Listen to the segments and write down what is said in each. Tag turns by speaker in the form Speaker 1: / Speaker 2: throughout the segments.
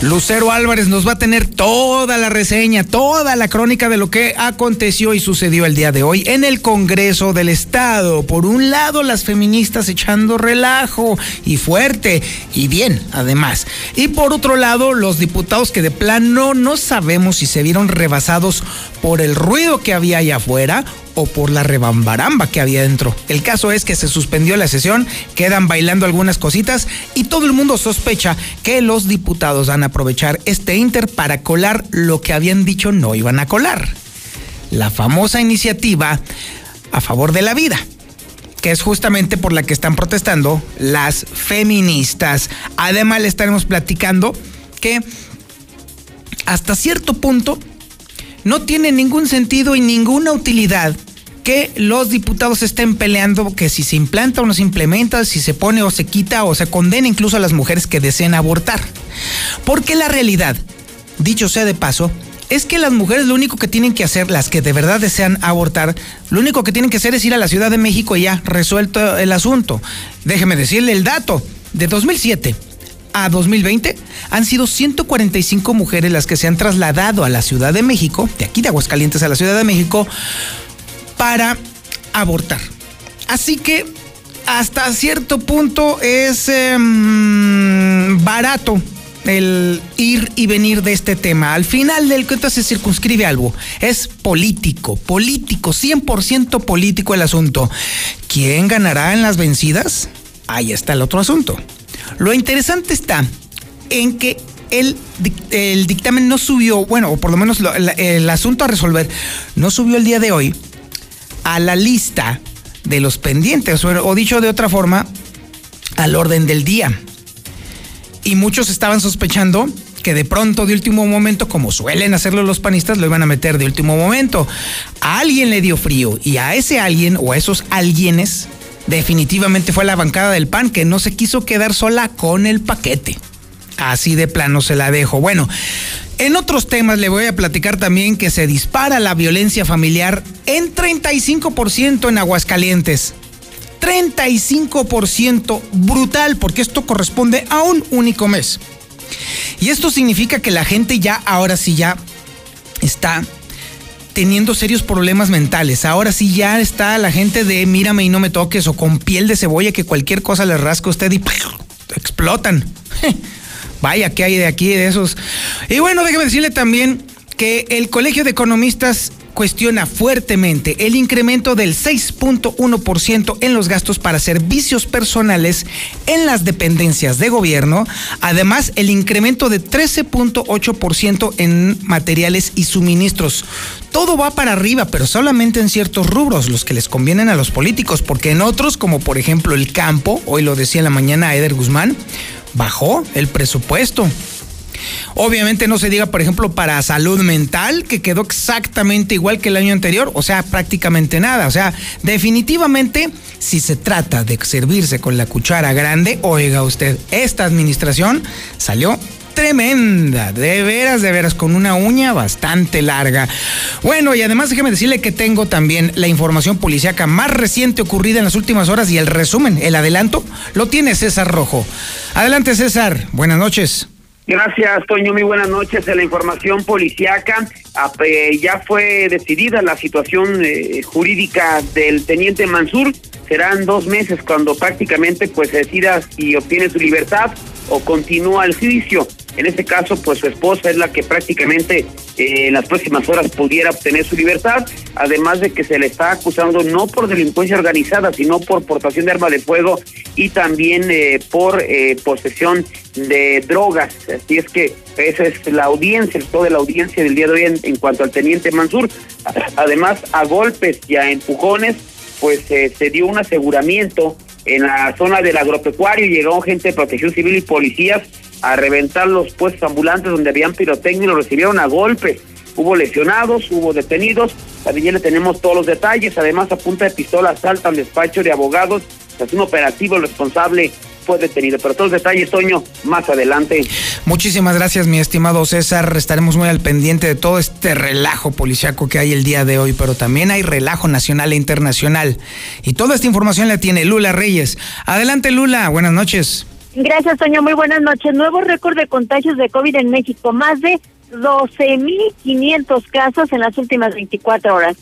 Speaker 1: Lucero Álvarez nos va a tener toda la reseña, toda la crónica de lo que aconteció y sucedió el día de hoy en el Congreso del Estado. Por un lado, las feministas echando relajo y fuerte y bien, además. Y por otro lado, los diputados que de plano no sabemos si se vieron rebasados por el ruido que había allá afuera o por la rebambaramba que había dentro. El caso es que se suspendió la sesión, quedan bailando algunas cositas y todo el mundo sospecha que los diputados van a aprovechar este inter para colar lo que habían dicho no iban a colar. La famosa iniciativa a favor de la vida que es justamente por la que están protestando las feministas. Además, le estaremos platicando que hasta cierto punto no tiene ningún sentido y ninguna utilidad que los diputados estén peleando que si se implanta o no se implementa, si se pone o se quita o se condena incluso a las mujeres que deseen abortar. Porque la realidad, dicho sea de paso, es que las mujeres lo único que tienen que hacer, las que de verdad desean abortar, lo único que tienen que hacer es ir a la Ciudad de México y ya resuelto el asunto. Déjeme decirle el dato. De 2007 a 2020 han sido 145 mujeres las que se han trasladado a la Ciudad de México, de aquí de Aguascalientes a la Ciudad de México, para abortar. Así que hasta cierto punto es em, barato el ir y venir de este tema. Al final del cuento se circunscribe algo. Es político, político, 100% político el asunto. ¿Quién ganará en las vencidas? Ahí está el otro asunto. Lo interesante está en que el, el dictamen no subió, bueno, o por lo menos el asunto a resolver no subió el día de hoy a la lista de los pendientes, o dicho de otra forma, al orden del día. Y muchos estaban sospechando que de pronto, de último momento, como suelen hacerlo los panistas, lo iban a meter de último momento. A alguien le dio frío y a ese alguien o a esos alguienes definitivamente fue la bancada del PAN que no se quiso quedar sola con el paquete. Así de plano se la dejo. Bueno, en otros temas le voy a platicar también que se dispara la violencia familiar en 35% en Aguascalientes. 35% brutal, porque esto corresponde a un único mes. Y esto significa que la gente ya, ahora sí ya está teniendo serios problemas mentales. Ahora sí ya está la gente de mírame y no me toques o con piel de cebolla que cualquier cosa le rasca a usted y explotan. Vaya, ¿qué hay de aquí de esos? Y bueno, déjeme decirle también que el Colegio de Economistas cuestiona fuertemente el incremento del 6.1% en los gastos para servicios personales en las dependencias de gobierno, además el incremento de 13.8% en materiales y suministros. Todo va para arriba, pero solamente en ciertos rubros, los que les convienen a los políticos, porque en otros, como por ejemplo el campo, hoy lo decía en la mañana Eder Guzmán, bajó el presupuesto. Obviamente no se diga, por ejemplo, para salud mental, que quedó exactamente igual que el año anterior, o sea, prácticamente nada. O sea, definitivamente, si se trata de servirse con la cuchara grande, oiga usted, esta administración salió tremenda, de veras, de veras, con una uña bastante larga. Bueno, y además déjeme decirle que tengo también la información policíaca más reciente ocurrida en las últimas horas y el resumen, el adelanto, lo tiene César Rojo. Adelante, César, buenas noches.
Speaker 2: Gracias, Toño. Muy buenas noches. En la información policiaca ya fue decidida la situación eh, jurídica del teniente Mansur. Serán dos meses cuando prácticamente pues decida si obtiene su libertad o continúa el juicio.
Speaker 3: En este caso, pues su esposa es la que prácticamente eh, en las próximas horas pudiera obtener su libertad, además de que se le está acusando no por delincuencia organizada, sino por portación de arma de fuego y también eh, por eh, posesión de drogas. Así es que esa es la audiencia, toda la audiencia del día de hoy en, en cuanto al teniente Mansur. Además, a golpes y a empujones, pues se dio un aseguramiento en la zona del agropecuario, llegó gente de protección civil y policías a reventar los puestos ambulantes donde habían pirotecnia y lo recibieron a golpes. Hubo lesionados, hubo detenidos, también ya le tenemos todos los detalles, además a punta de pistola salta al despacho de abogados, es un operativo el responsable fue detenido. Pero todos los detalles, Toño, más adelante.
Speaker 1: Muchísimas gracias, mi estimado César. Estaremos muy al pendiente de todo este relajo policiaco que hay el día de hoy, pero también hay relajo nacional e internacional. Y toda esta información la tiene Lula Reyes. Adelante, Lula. Buenas noches.
Speaker 4: Gracias, Toño. Muy buenas noches. Nuevo récord de contagios de COVID en México. Más de 12.500 casos en las últimas 24 horas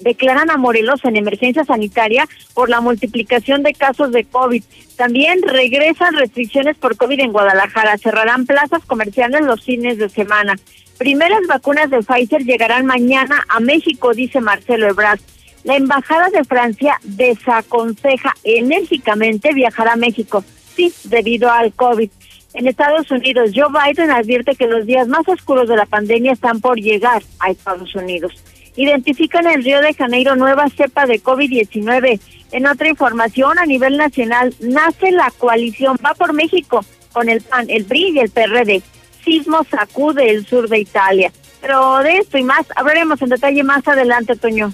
Speaker 4: declaran a Morelos en emergencia sanitaria por la multiplicación de casos de COVID. También regresan restricciones por COVID en Guadalajara. Cerrarán plazas comerciales los fines de semana. Primeras vacunas de Pfizer llegarán mañana a México, dice Marcelo Ebrard. La Embajada de Francia desaconseja enérgicamente viajar a México, sí, debido al COVID. En Estados Unidos, Joe Biden advierte que los días más oscuros de la pandemia están por llegar a Estados Unidos identifican en Río de Janeiro nueva cepa de COVID-19. En otra información, a nivel nacional, nace la coalición Va por México con el PAN, el PRI y el PRD. Sismo sacude el sur de Italia. Pero de esto y más hablaremos en detalle más adelante, Toño.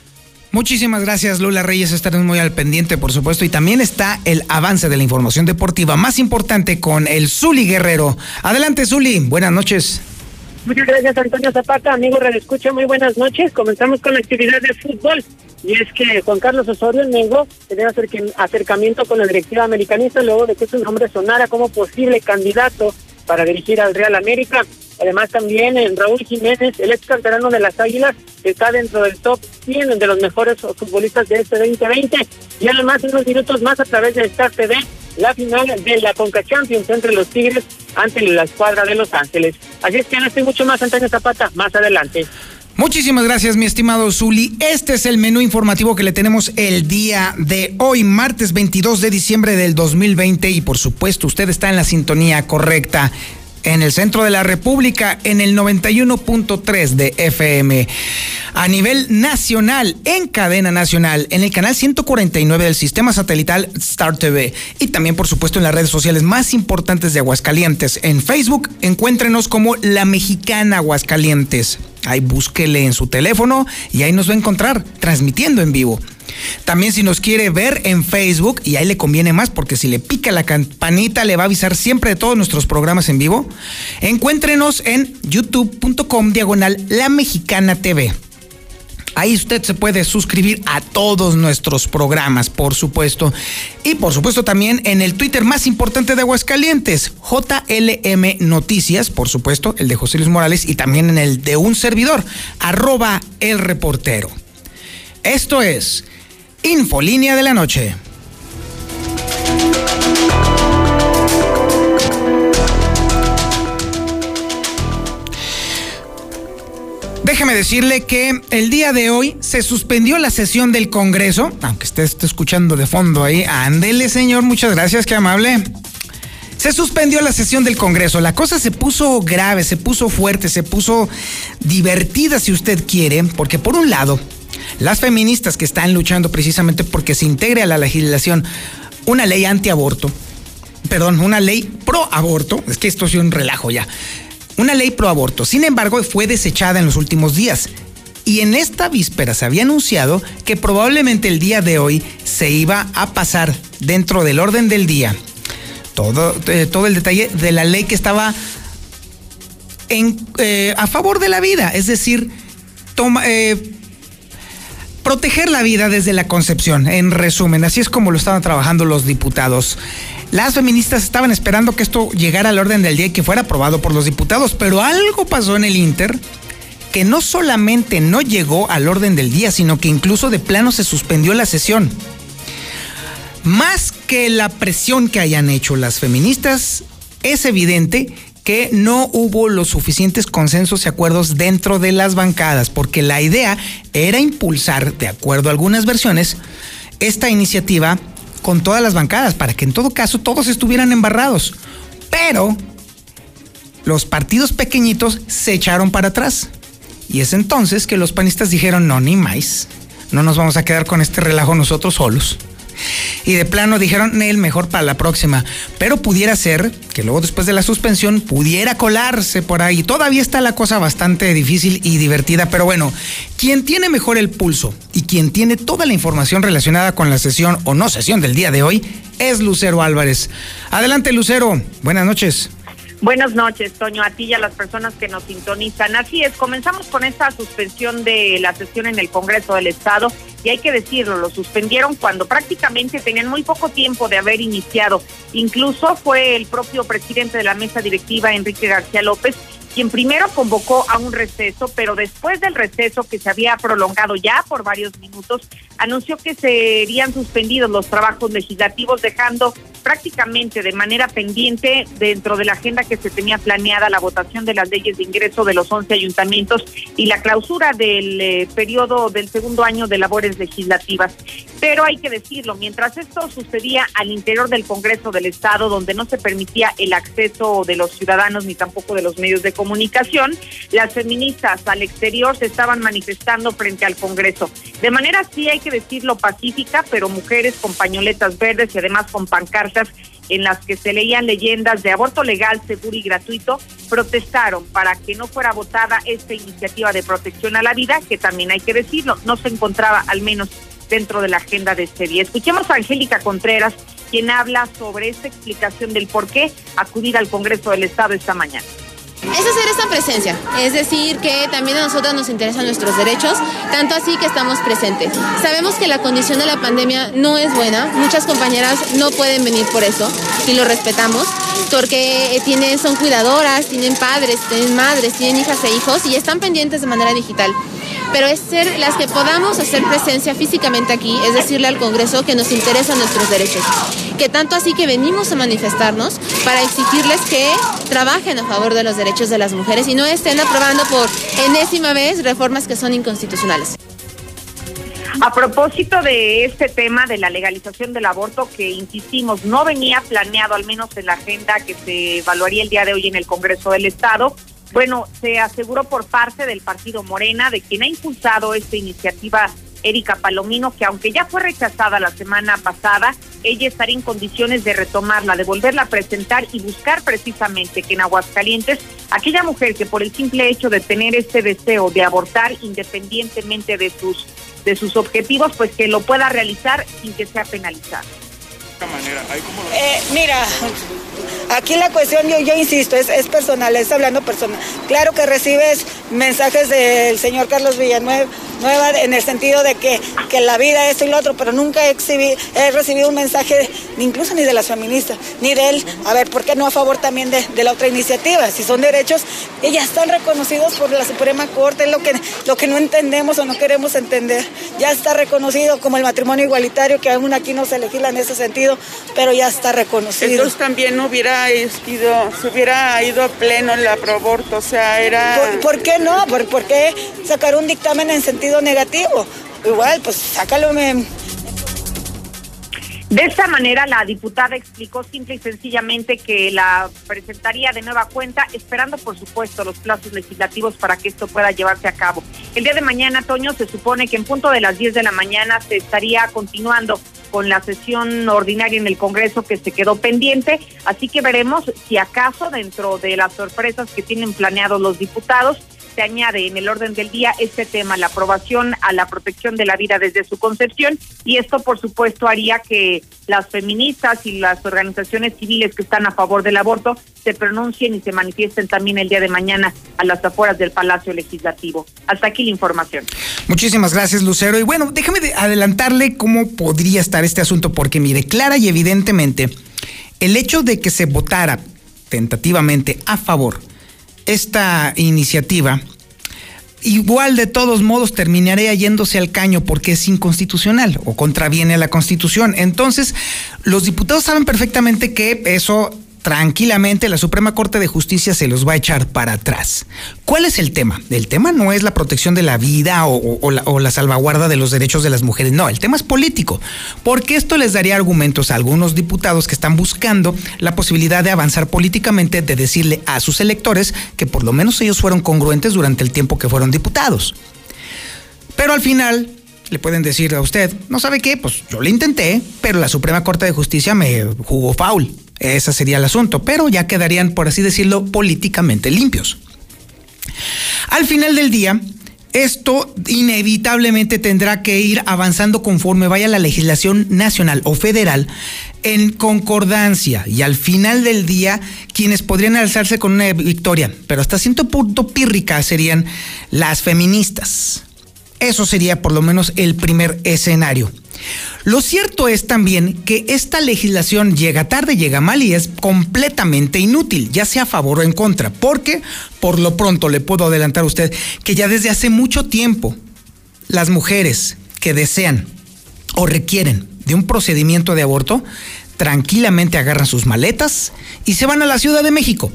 Speaker 1: Muchísimas gracias, Lula Reyes. Estaremos muy al pendiente, por supuesto. Y también está el avance de la información deportiva más importante con el Zuli Guerrero. Adelante, Zuli. Buenas noches.
Speaker 5: Muchas gracias, Antonio Zapata. Amigo Radio Escucha, muy buenas noches. Comenzamos con la actividad de fútbol. Y es que Juan Carlos Osorio Negro tenía acercamiento con la directiva americanista luego de que su nombre sonara como posible candidato para dirigir al Real América. Además también en Raúl Jiménez, el ex canterano de las Águilas, está dentro del top 100 de los mejores futbolistas de este 2020. Y además unos minutos más a través de Star TV, la final de la Conca Champions entre los Tigres ante la escuadra de Los Ángeles. Así es que no estoy mucho más, Antonio Zapata, más adelante.
Speaker 1: Muchísimas gracias, mi estimado Zuli. Este es el menú informativo que le tenemos el día de hoy, martes 22 de diciembre del 2020. Y por supuesto, usted está en la sintonía correcta en el centro de la República en el 91.3 de FM. A nivel nacional, en cadena nacional, en el canal 149 del sistema satelital Star TV y también por supuesto en las redes sociales más importantes de Aguascalientes. En Facebook, encuéntrenos como La Mexicana Aguascalientes. Ahí búsquele en su teléfono y ahí nos va a encontrar transmitiendo en vivo. También si nos quiere ver en Facebook, y ahí le conviene más porque si le pica la campanita le va a avisar siempre de todos nuestros programas en vivo, encuéntrenos en youtube.com diagonal La Mexicana TV. Ahí usted se puede suscribir a todos nuestros programas, por supuesto. Y por supuesto también en el Twitter más importante de Aguascalientes, JLM Noticias, por supuesto, el de José Luis Morales, y también en el de un servidor, arroba el reportero. Esto es Infolínea de la Noche. Déjeme decirle que el día de hoy se suspendió la sesión del Congreso, aunque esté, esté escuchando de fondo ahí. Ándele, señor, muchas gracias, qué amable. Se suspendió la sesión del Congreso. La cosa se puso grave, se puso fuerte, se puso divertida, si usted quiere, porque por un lado, las feministas que están luchando precisamente porque se integre a la legislación una ley antiaborto, perdón, una ley pro aborto, es que esto es un relajo ya, una ley pro aborto, sin embargo fue desechada en los últimos días. Y en esta víspera se había anunciado que probablemente el día de hoy se iba a pasar dentro del orden del día. Todo, eh, todo el detalle de la ley que estaba en, eh, a favor de la vida, es decir, toma, eh, proteger la vida desde la concepción, en resumen, así es como lo estaban trabajando los diputados. Las feministas estaban esperando que esto llegara al orden del día y que fuera aprobado por los diputados, pero algo pasó en el Inter que no solamente no llegó al orden del día, sino que incluso de plano se suspendió la sesión. Más que la presión que hayan hecho las feministas, es evidente que no hubo los suficientes consensos y acuerdos dentro de las bancadas, porque la idea era impulsar, de acuerdo a algunas versiones, esta iniciativa con todas las bancadas, para que en todo caso todos estuvieran embarrados. Pero los partidos pequeñitos se echaron para atrás. Y es entonces que los panistas dijeron, no, ni más, no nos vamos a quedar con este relajo nosotros solos y de plano dijeron, el mejor para la próxima. Pero pudiera ser que luego después de la suspensión pudiera colarse por ahí. Todavía está la cosa bastante difícil y divertida, pero bueno, quien tiene mejor el pulso y quien tiene toda la información relacionada con la sesión o no sesión del día de hoy es Lucero Álvarez. Adelante Lucero, buenas noches.
Speaker 6: Buenas noches, Toño, a ti y a las personas que nos sintonizan. Así es, comenzamos con esta suspensión de la sesión en el Congreso del Estado y hay que decirlo, lo suspendieron cuando prácticamente tenían muy poco tiempo de haber iniciado. Incluso fue el propio presidente de la mesa directiva, Enrique García López, quien primero convocó a un receso, pero después del receso que se había prolongado ya por varios minutos, anunció que serían suspendidos los trabajos legislativos, dejando prácticamente de manera pendiente dentro de la agenda que se tenía planeada la votación de las leyes de ingreso de los 11 ayuntamientos y la clausura del eh, periodo del segundo año de labores legislativas. Pero hay que decirlo, mientras esto sucedía al interior del Congreso del Estado, donde no se permitía el acceso de los ciudadanos ni tampoco de los medios de comunicación, las feministas al exterior se estaban manifestando frente al Congreso. De manera, sí hay que decirlo, pacífica, pero mujeres con pañoletas verdes y además con pancartas en las que se leían leyendas de aborto legal, seguro y gratuito, protestaron para que no fuera votada esta iniciativa de protección a la vida, que también hay que decirlo, no se encontraba al menos dentro de la agenda de este día. Escuchemos a Angélica Contreras, quien habla sobre esta explicación del por qué acudir al Congreso del Estado esta mañana.
Speaker 7: Es hacer esta presencia, es decir, que también a nosotros nos interesan nuestros derechos, tanto así que estamos presentes. Sabemos que la condición de la pandemia no es buena, muchas compañeras no pueden venir por eso y lo respetamos, porque tienen, son cuidadoras, tienen padres, tienen madres, tienen hijas e hijos y están pendientes de manera digital pero es ser las que podamos hacer presencia físicamente aquí, es decirle al Congreso que nos interesan nuestros derechos. Que tanto así que venimos a manifestarnos para exigirles que trabajen a favor de los derechos de las mujeres y no estén aprobando por enésima vez reformas que son inconstitucionales.
Speaker 6: A propósito de este tema de la legalización del aborto, que insistimos, no venía planeado, al menos en la agenda que se evaluaría el día de hoy en el Congreso del Estado, bueno, se aseguró por parte del partido Morena, de quien ha impulsado esta iniciativa Erika Palomino, que aunque ya fue rechazada la semana pasada, ella estaría en condiciones de retomarla, de volverla a presentar y buscar precisamente que en Aguascalientes aquella mujer que por el simple hecho de tener este deseo de abortar independientemente de sus de sus objetivos, pues que lo pueda realizar sin que sea penalizada.
Speaker 8: Eh, mira, aquí la cuestión, yo, yo insisto, es, es personal, es hablando personal. Claro que recibes mensajes del señor Carlos Villanueva nueva en el sentido de que, que la vida es y lo otro, pero nunca he, he recibido un mensaje, incluso ni de las feministas, ni de él, a ver, ¿por qué no a favor también de, de la otra iniciativa? Si son derechos, ya están reconocidos por la Suprema Corte, es lo que, lo que no entendemos o no queremos entender. Ya está reconocido como el matrimonio igualitario, que aún aquí no se legisla en ese sentido, pero ya está reconocido.
Speaker 9: Entonces también no hubiera ido, se hubiera ido a pleno el aborto, o sea, era...
Speaker 8: ¿Por, ¿por qué no? ¿Por, ¿Por qué sacar un dictamen en sentido negativo. Igual, pues sácalo. Me...
Speaker 6: De esta manera, la diputada explicó simple y sencillamente que la presentaría de nueva cuenta, esperando, por supuesto, los plazos legislativos para que esto pueda llevarse a cabo. El día de mañana, Toño, se supone que en punto de las 10 de la mañana se estaría continuando con la sesión ordinaria en el Congreso que se quedó pendiente, así que veremos si acaso dentro de las sorpresas que tienen planeados los diputados se añade en el orden del día este tema, la aprobación a la protección de la vida desde su concepción, y esto por supuesto haría que las feministas y las organizaciones civiles que están a favor del aborto se pronuncien y se manifiesten también el día de mañana a las afueras del Palacio Legislativo. Hasta aquí la información.
Speaker 1: Muchísimas gracias, Lucero. Y bueno, déjame adelantarle cómo podría estar este asunto, porque mire, clara y evidentemente, el hecho de que se votara tentativamente a favor esta iniciativa, igual de todos modos terminaría yéndose al caño porque es inconstitucional o contraviene la constitución. Entonces, los diputados saben perfectamente que eso tranquilamente la Suprema Corte de Justicia se los va a echar para atrás. ¿Cuál es el tema? El tema no es la protección de la vida o, la, salvaguarda de los derechos de las mujeres, no, el tema es político, porque esto les daría argumentos a algunos diputados que están buscando la posibilidad de avanzar políticamente, de decirle a sus electores que por lo menos ellos fueron congruentes durante el tiempo que fueron diputados. Pero al final le pueden decir a usted, no sabe qué, pues yo le intenté, pero la Suprema Corte de Justicia me jugó foul. Ese sería el asunto, pero ya quedarían, por así decirlo, políticamente limpios. Al final del día, esto inevitablemente tendrá que ir avanzando conforme vaya la legislación nacional o federal en concordancia y al final del día quienes podrían alzarse con una victoria, pero hasta cierto punto pírrica serían las feministas. Eso sería por lo menos el primer escenario. Lo cierto es también que esta legislación llega tarde, llega mal y es completamente inútil, ya sea a favor o en contra, porque por lo pronto le puedo adelantar a usted que ya desde hace mucho tiempo las mujeres que desean o requieren de un procedimiento de aborto tranquilamente agarran sus maletas y se van a la Ciudad de México.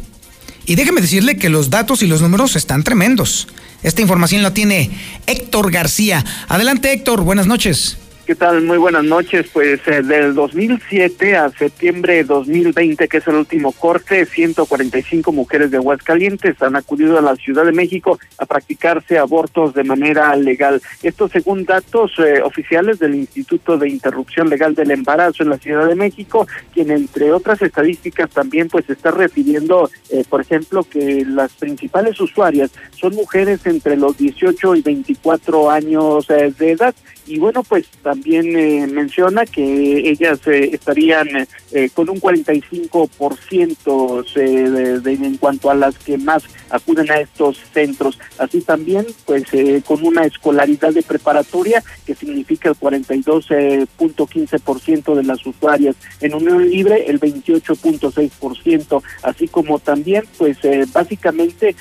Speaker 1: Y déjeme decirle que los datos y los números están tremendos. Esta información la tiene Héctor García. Adelante Héctor, buenas noches.
Speaker 10: ¿Qué tal? Muy buenas noches. Pues eh, del 2007 a septiembre de 2020, que es el último corte, 145 mujeres de Aguascalientes han acudido a la Ciudad de México a practicarse abortos de manera legal. Esto según datos eh, oficiales del Instituto de Interrupción Legal del Embarazo en la Ciudad de México, quien entre otras estadísticas también pues está refiriendo, eh, por ejemplo, que las principales usuarias son mujeres entre los 18 y 24 años de edad. Y bueno, pues también eh, menciona que ellas eh, estarían eh, con un 45% de, de, en cuanto a las que más acuden a estos centros. Así también, pues con una escolaridad de preparatoria que significa el 42.15% de las usuarias. En Unión Libre el 28.6%, así como también, pues básicamente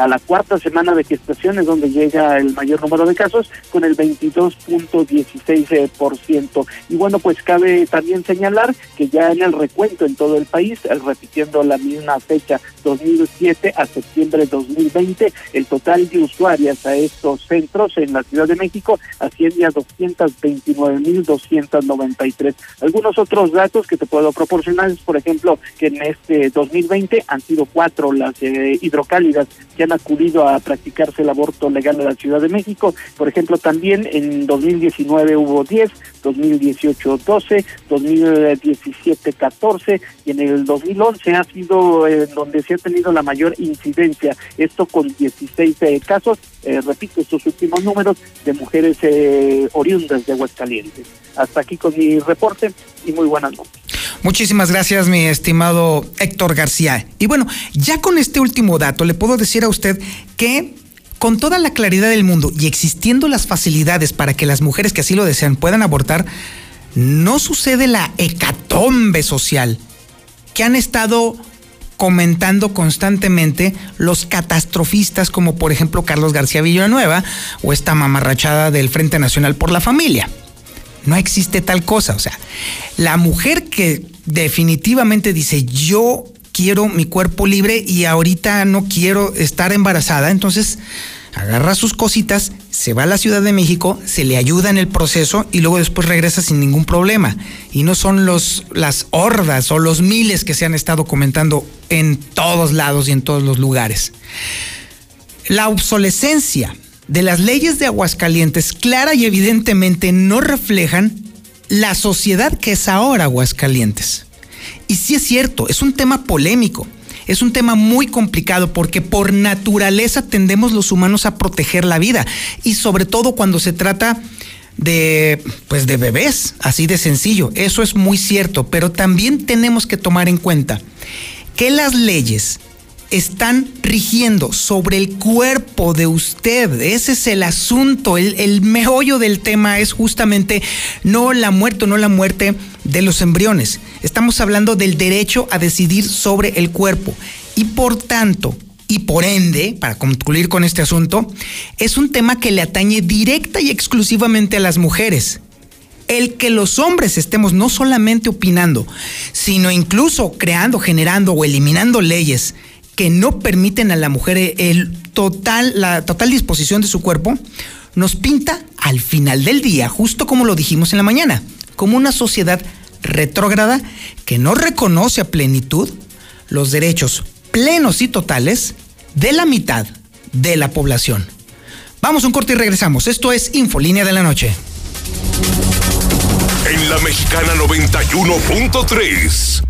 Speaker 10: a la cuarta semana de gestación es donde llega el mayor número de casos con el 22.16 y bueno, pues cabe también señalar que ya en el recuento en todo el país, repitiendo la misma fecha 2007 a septiembre de 2020, el total de usuarias a estos centros en la Ciudad de México asciende a 229.293. Algunos otros datos que te puedo proporcionar es, por ejemplo, que en este 2020 han sido cuatro las eh, hidrocálidas que han acudido a practicarse el aborto legal en la Ciudad de México. Por ejemplo, también en 2019 hubo 10, 2018 12, 2017 14 y en el 2011 ha sido en donde se tenido la mayor incidencia, esto con 16 eh, casos, eh, repito estos últimos números, de mujeres eh, oriundas de Aguascalientes. Hasta aquí con mi reporte y muy buenas noches.
Speaker 1: Muchísimas gracias, mi estimado Héctor García. Y bueno, ya con este último dato le puedo decir a usted que con toda la claridad del mundo y existiendo las facilidades para que las mujeres que así lo desean puedan abortar, no sucede la hecatombe social que han estado comentando constantemente los catastrofistas como por ejemplo Carlos García Villanueva o esta mamarrachada del Frente Nacional por la Familia. No existe tal cosa, o sea, la mujer que definitivamente dice yo quiero mi cuerpo libre y ahorita no quiero estar embarazada, entonces agarra sus cositas, se va a la Ciudad de México, se le ayuda en el proceso y luego después regresa sin ningún problema. Y no son los, las hordas o los miles que se han estado comentando en todos lados y en todos los lugares. La obsolescencia de las leyes de Aguascalientes clara y evidentemente no reflejan la sociedad que es ahora Aguascalientes. Y sí es cierto, es un tema polémico, es un tema muy complicado porque por naturaleza tendemos los humanos a proteger la vida y sobre todo cuando se trata de pues de bebés, así de sencillo. Eso es muy cierto, pero también tenemos que tomar en cuenta que las leyes están rigiendo sobre el cuerpo de usted. Ese es el asunto. El, el, meollo del tema es justamente no la muerte no la muerte de los embriones. Estamos hablando del derecho a decidir sobre el cuerpo. Y por tanto, y por ende, para concluir con este asunto, es un tema que le atañe directa y exclusivamente a las mujeres. el que los hombres estemos no solamente opinando, sino incluso creando, generando o eliminando leyes que no permiten a la mujer el total, la total disposición de su cuerpo, nos pinta al final del día, justo como lo dijimos en la mañana, como una sociedad retrógrada que no reconoce a plenitud los derechos plenos y totales de la mitad de la población. Vamos a un corte y regresamos. Esto es Infolínea de la Noche.
Speaker 11: En la Mexicana 91.3,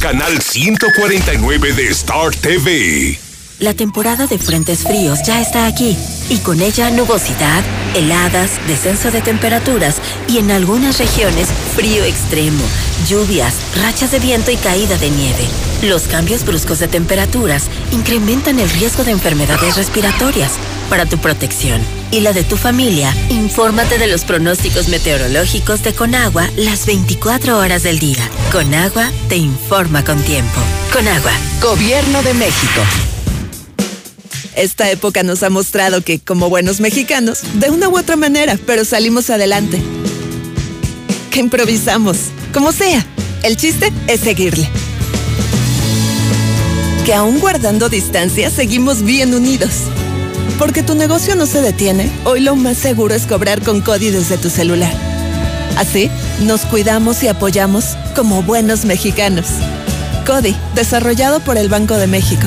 Speaker 11: canal 149 de Star TV.
Speaker 12: La temporada de frentes fríos ya está aquí y con ella nubosidad, heladas, descenso de temperaturas y en algunas regiones frío extremo, lluvias, rachas de viento y caída de nieve. Los cambios bruscos de temperaturas incrementan el riesgo de enfermedades respiratorias. Para tu protección y la de tu familia, infórmate de los pronósticos meteorológicos de Conagua las 24 horas del día. Conagua te informa con tiempo. Conagua, Gobierno de México.
Speaker 13: Esta época nos ha mostrado que, como buenos mexicanos, de una u otra manera, pero salimos adelante. Que improvisamos, como sea. El chiste es seguirle. Que aún guardando distancia, seguimos bien unidos. Porque tu negocio no se detiene, hoy lo más seguro es cobrar con CODI desde tu celular. Así, nos cuidamos y apoyamos como buenos mexicanos. CODI, desarrollado por el Banco de México.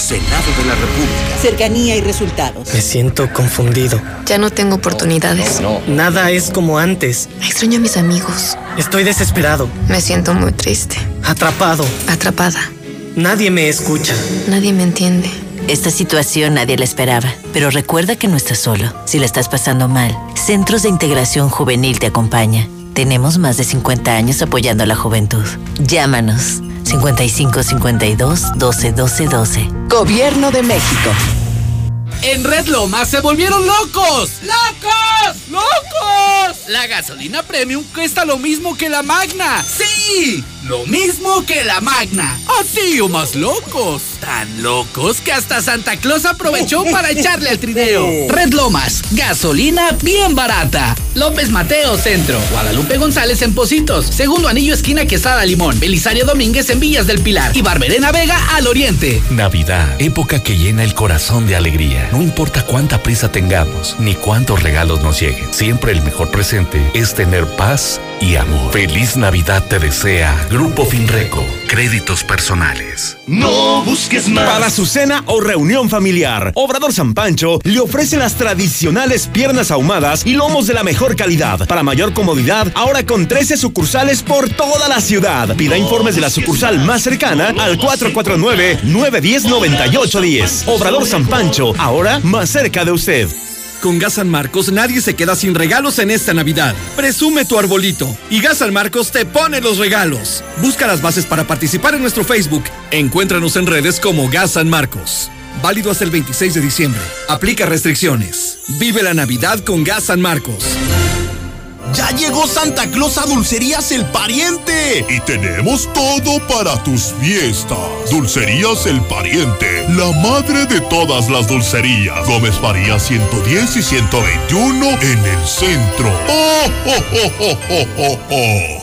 Speaker 14: Senado de la República.
Speaker 15: Cercanía y resultados
Speaker 16: siento confundido.
Speaker 17: Ya no tengo oportunidades.
Speaker 16: Nada es como antes.
Speaker 17: Extraño a mis amigos.
Speaker 16: Estoy desesperado.
Speaker 17: Me siento muy triste.
Speaker 16: Atrapado.
Speaker 17: Atrapada.
Speaker 16: Nadie me escucha.
Speaker 17: Nadie me entiende.
Speaker 12: Esta situación nadie la esperaba, pero recuerda que no estás solo. Si la estás pasando mal, Centros de Integración Juvenil te acompaña. Tenemos más de 50 años apoyando a la juventud. Llámanos 55 52 12 12 12.
Speaker 18: Gobierno de México.
Speaker 19: En Red Lomas se volvieron locos.
Speaker 20: ¡Locos!
Speaker 19: ¡Locos! La gasolina premium cuesta lo mismo que la magna.
Speaker 20: ¡Sí! Lo mismo que la magna.
Speaker 19: Así o más locos. Tan locos que hasta Santa Claus aprovechó para echarle al trineo. Red Lomas, gasolina bien barata. López Mateo Centro. Guadalupe González en Positos. Segundo anillo esquina Quesada Limón. Belisario Domínguez en Villas del Pilar. Y Barberena Vega al Oriente.
Speaker 11: Navidad, época que llena el corazón de alegría. No importa cuánta prisa tengamos, ni cuántos regalos nos lleguen. Siempre el mejor presente es tener paz y amor. Feliz Navidad te desea Grupo Finreco. Créditos personales.
Speaker 21: No busques más.
Speaker 22: Para su cena o reunión familiar, Obrador San Pancho le ofrece las tradicionales piernas ahumadas y lomos de la mejor calidad. Para mayor comodidad, ahora con 13 sucursales por toda la ciudad. Pida informes de la sucursal más cercana al 449-910-9810. Obrador San Pancho, ahora más cerca de usted.
Speaker 23: Con Gas San Marcos nadie se queda sin regalos en esta Navidad. Presume tu arbolito y Gas San Marcos te pone los regalos. Busca las bases para participar en nuestro Facebook. Encuéntranos en redes como Gas San Marcos. Válido hasta el 26 de diciembre. Aplica restricciones. Vive la Navidad con Gas San Marcos.
Speaker 24: Ya llegó Santa Claus a Dulcerías El Pariente.
Speaker 25: Y tenemos todo para tus fiestas. Dulcerías El Pariente, la madre de todas las dulcerías. Gómez Faría 110 y 121 en el centro. ¡Oh, oh, oh, oh, oh, oh, oh!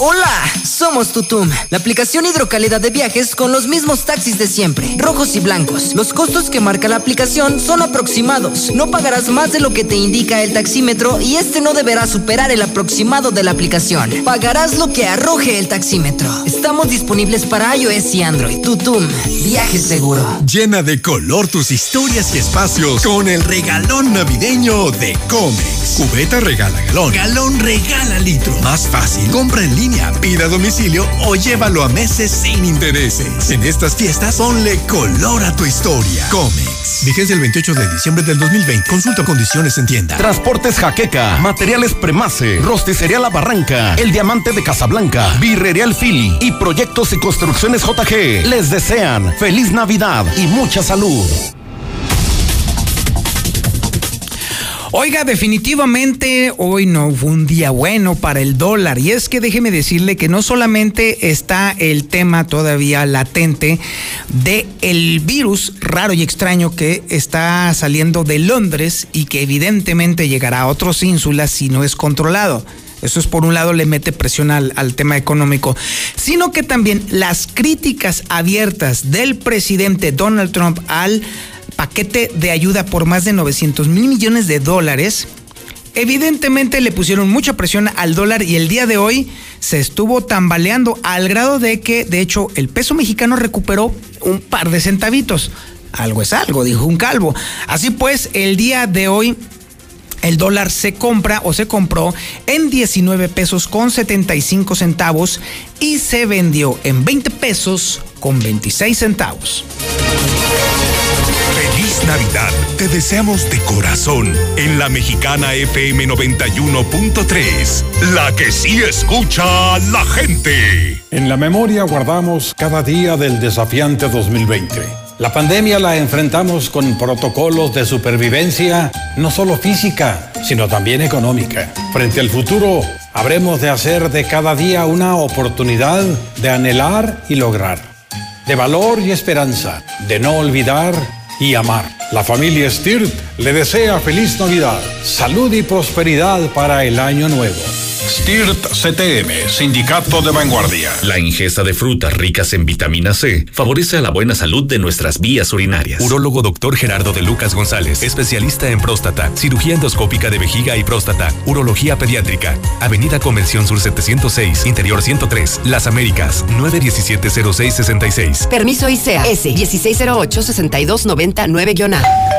Speaker 26: Hola, somos Tutum, la aplicación hidrocalidad de viajes con los mismos taxis de siempre, rojos y blancos. Los costos que marca la aplicación son aproximados. No pagarás más de lo que te indica el taxímetro y este no deberá superar el aproximado de la aplicación. Pagarás lo que arroje el taxímetro. Estamos disponibles para iOS y Android. Tutum, viaje seguro.
Speaker 27: Llena de color tus historias y espacios con el regalón navideño de Comex. Cubeta regala galón, galón regala litro. Más fácil, compra en línea pida a domicilio o llévalo a meses sin intereses. En estas fiestas, ponle color a tu historia. Comex.
Speaker 28: Vigencia el 28 de diciembre del 2020. Consulta condiciones en tienda.
Speaker 22: Transportes Jaqueca, Materiales Premase, Rosticería La Barranca, El Diamante de Casablanca, Birrería El Fili y Proyectos y Construcciones JG. Les desean feliz Navidad y mucha salud.
Speaker 1: Oiga, definitivamente hoy no fue un día bueno para el dólar. Y es que déjeme decirle que no solamente está el tema todavía latente de el virus raro y extraño que está saliendo de Londres y que evidentemente llegará a otras ínsulas si no es controlado. Eso es por un lado le mete presión al, al, tema económico, sino que también las críticas abiertas del presidente Donald Trump al paquete de ayuda por más de 900 mil millones de dólares, evidentemente le pusieron mucha presión al dólar y el día de hoy se estuvo tambaleando al grado de que, de hecho, el peso mexicano recuperó un par de centavitos. Algo es algo, dijo un calvo. Así pues, el día de hoy el dólar se compra o se compró en 19 pesos con 75 centavos y se vendió en 20 pesos con 26 centavos.
Speaker 28: Feliz Navidad. Te deseamos de corazón en la mexicana FM 91.3, la que sí escucha la gente.
Speaker 29: En la memoria guardamos cada día del desafiante 2020. La pandemia la enfrentamos con protocolos de supervivencia, no solo física, sino también económica. Frente al futuro, habremos de hacer de cada día una oportunidad de anhelar y lograr, de valor y esperanza, de no olvidar y amar. La familia Stirt le desea feliz Navidad, salud y prosperidad para el año nuevo.
Speaker 28: STIRT CTM, Sindicato de Vanguardia.
Speaker 30: La ingesta de frutas ricas en vitamina C favorece a la buena salud de nuestras vías urinarias.
Speaker 31: Urólogo doctor Gerardo de Lucas González, especialista en próstata, cirugía endoscópica de vejiga y próstata, urología pediátrica. Avenida Convención Sur 706, Interior 103, Las Américas, 917-0666.
Speaker 18: Permiso ICEA S 1608-6299-A.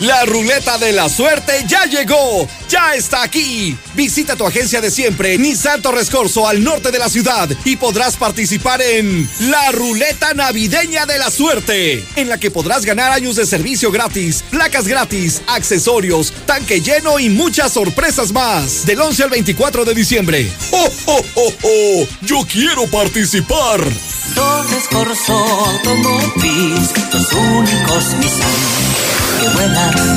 Speaker 23: La ruleta de la suerte ya llegó, ya está aquí. Visita tu agencia de siempre, Nissan Torres Corso, al norte de la ciudad, y podrás participar en la ruleta navideña de la suerte, en la que podrás ganar años de servicio gratis, placas gratis, accesorios, tanque lleno y muchas sorpresas más. Del 11 al 24 de diciembre. ¡Oh, oh, oh, oh! ¡Yo quiero participar!
Speaker 12: Torres Corso los únicos.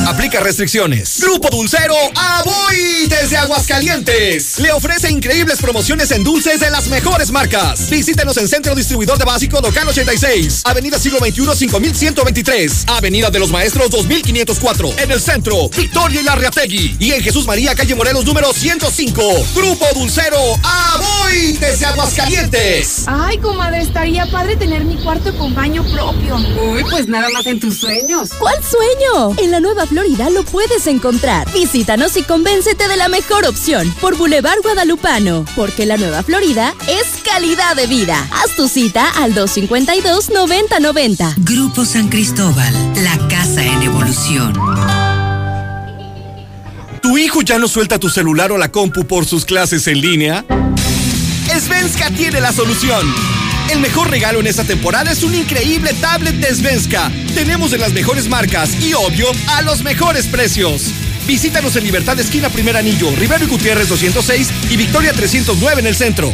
Speaker 23: Aplica restricciones. Grupo Dulcero Aboy desde Aguascalientes. Le ofrece increíbles promociones en dulces de las mejores marcas. Visítenos en Centro Distribuidor de Básico Local 86, Avenida Siglo XXI 5123, Avenida de los Maestros 2504, en el centro, Victoria y Larriategui. Y en Jesús María, calle Morelos número 105. Grupo Dulcero Aboy desde Aguascalientes.
Speaker 32: Ay, comadre, estaría padre tener mi cuarto con baño propio.
Speaker 33: Uy, pues nada más en tus sueños.
Speaker 34: ¿Cuál sueño? En la Nueva Florida lo puedes encontrar. Visítanos y convéncete de la mejor opción por Boulevard Guadalupano, porque la Nueva Florida es calidad de vida. Haz tu cita al 252-9090.
Speaker 35: Grupo San Cristóbal, la casa en evolución.
Speaker 23: ¿Tu hijo ya no suelta tu celular o la compu por sus clases en línea? Svenska tiene la solución. El mejor regalo en esta temporada es un increíble tablet de Svenska. Tenemos de las mejores marcas y, obvio, a los mejores precios. Visítanos en Libertad Esquina Primer Anillo, Rivero y Gutiérrez 206 y Victoria 309 en el centro.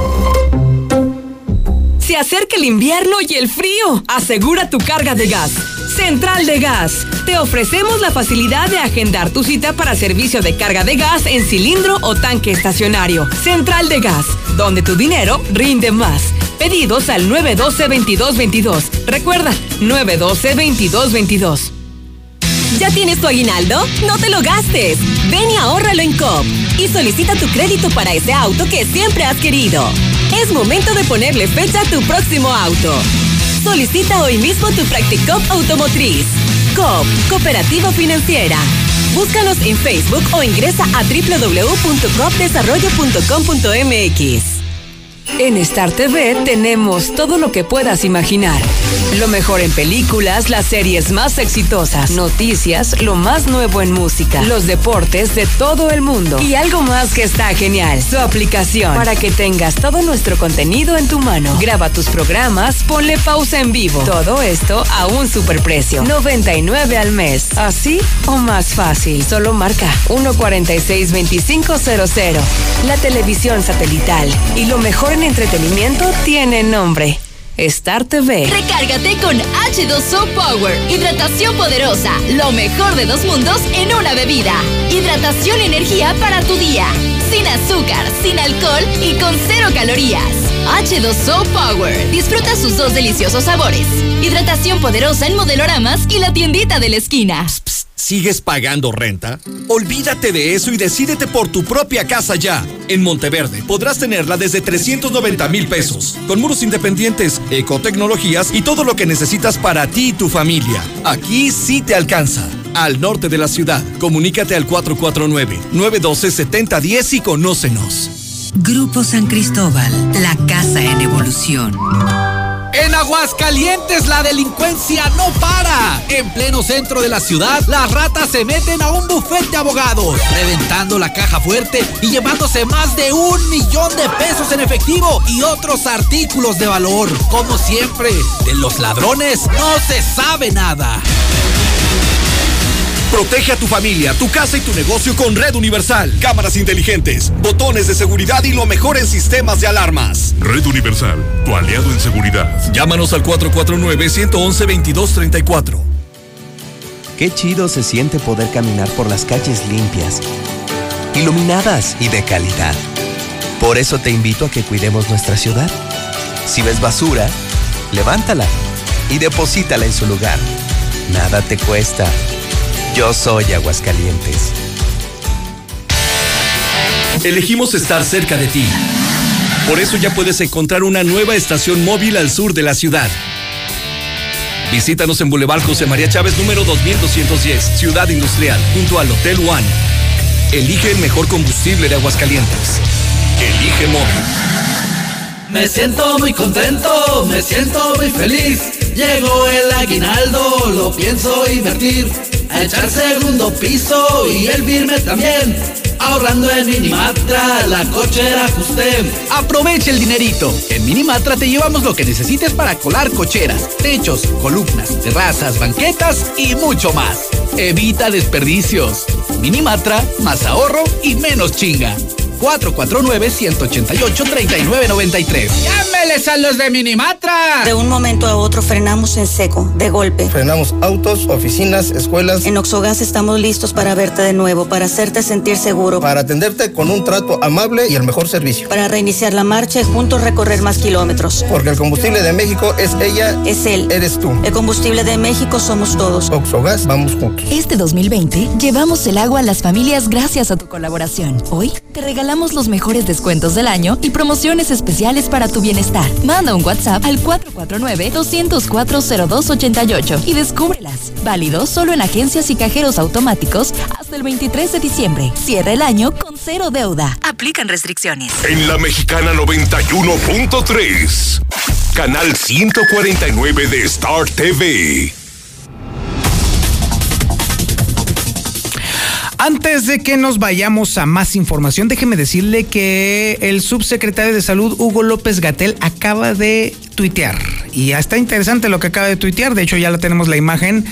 Speaker 36: Se acerca el invierno y el frío. Asegura tu carga de gas. Central de Gas. Te ofrecemos la facilidad de agendar tu cita para servicio de carga de gas en cilindro o tanque estacionario. Central de Gas, donde tu dinero rinde más. Pedidos al 912-2222. Recuerda, 912-2222. ¿Ya tienes tu aguinaldo? No te lo gastes. Ven y ahórralo en COP. Y solicita tu crédito para ese auto que siempre has querido. Es momento de ponerle fecha a tu próximo auto. Solicita hoy mismo tu Practicop Automotriz. COP, Cooperativa Financiera. Búscanos en Facebook o ingresa a www.copdesarrollo.com.mx. En Star TV tenemos todo lo que puedas imaginar. Lo mejor en películas, las series más exitosas, noticias, lo más nuevo en música, los deportes de todo el mundo y algo más que está genial, su aplicación para que tengas todo nuestro contenido en tu mano. Graba tus programas, ponle pausa en vivo. Todo esto a un superprecio, 99 al mes. ¿Así o más fácil? Solo marca 146-2500. La televisión satelital y lo mejor en entretenimiento tiene nombre. Star TV.
Speaker 21: Recárgate con H2O Power. Hidratación poderosa. Lo mejor de dos mundos en una bebida. Hidratación y energía para tu día. Sin azúcar, sin alcohol y con cero calorías. H2O Power. Disfruta sus dos deliciosos sabores. Hidratación poderosa en modeloramas y la tiendita de la esquina.
Speaker 23: ¿Sigues pagando renta? Olvídate de eso y decídete por tu propia casa ya. En Monteverde podrás tenerla desde 390 mil pesos, con muros independientes, ecotecnologías y todo lo que necesitas para ti y tu familia. Aquí sí te alcanza. Al norte de la ciudad, comunícate al 449-912-7010 y conócenos.
Speaker 37: Grupo San Cristóbal, la casa en evolución.
Speaker 19: En Aguascalientes la delincuencia no para. En pleno centro de la ciudad, las ratas se meten a un bufete de abogados, reventando la caja fuerte y llevándose más de un millón de pesos en efectivo y otros artículos de valor. Como siempre, de los ladrones no se sabe nada.
Speaker 23: Protege a tu familia, tu casa y tu negocio con Red Universal. Cámaras inteligentes, botones de seguridad y lo mejor en sistemas de alarmas.
Speaker 25: Red Universal, tu aliado en seguridad.
Speaker 23: Llámanos al 449-111-2234.
Speaker 38: Qué chido se siente poder caminar por las calles limpias, iluminadas y de calidad. Por eso te invito a que cuidemos nuestra ciudad. Si ves basura, levántala y deposítala en su lugar. Nada te cuesta. Yo soy Aguascalientes.
Speaker 23: Elegimos estar cerca de ti. Por eso ya puedes encontrar una nueva estación móvil al sur de la ciudad. Visítanos en Boulevard José María Chávez número 2210, Ciudad Industrial, junto al Hotel One. Elige el mejor combustible de Aguascalientes. Elige móvil.
Speaker 19: Me siento muy contento, me siento muy feliz. Llegó el aguinaldo, lo pienso invertir. A echar segundo piso y el firme también. Ahorrando en Minimatra, la cochera ajusté. Aprovecha el dinerito. En Minimatra te llevamos lo que necesites para colar cocheras, techos, columnas, terrazas, banquetas y mucho más. Evita desperdicios. Minimatra, más ahorro y menos chinga. 449-188-3993. ¡Llámeles a los de Minimatra!
Speaker 39: De un momento a otro frenamos en seco, de golpe.
Speaker 40: Frenamos autos, oficinas, escuelas.
Speaker 39: En Oxogas estamos listos para verte de nuevo, para hacerte sentir seguro.
Speaker 40: Para atenderte con un trato amable y el mejor servicio.
Speaker 39: Para reiniciar la marcha y juntos recorrer más kilómetros.
Speaker 40: Porque el combustible de México es ella.
Speaker 39: Es él.
Speaker 40: Eres tú.
Speaker 39: El combustible de México somos todos.
Speaker 40: Oxogas, vamos juntos.
Speaker 34: Este 2020 llevamos el agua a las familias gracias a tu colaboración. Hoy te regalamos los mejores descuentos del año y promociones especiales para tu bienestar. Manda un WhatsApp al 449-204-0288 y descúbrelas. Válido solo en agencias y cajeros automáticos hasta el 23 de diciembre. Cierra el año con cero deuda. Aplican restricciones.
Speaker 25: En la Mexicana 91.3, canal 149 de Star TV.
Speaker 1: Antes de que nos vayamos a más información, déjeme decirle que el subsecretario de Salud, Hugo López Gatel, acaba de tuitear. Y ya está interesante lo que acaba de tuitear. De hecho, ya la tenemos la imagen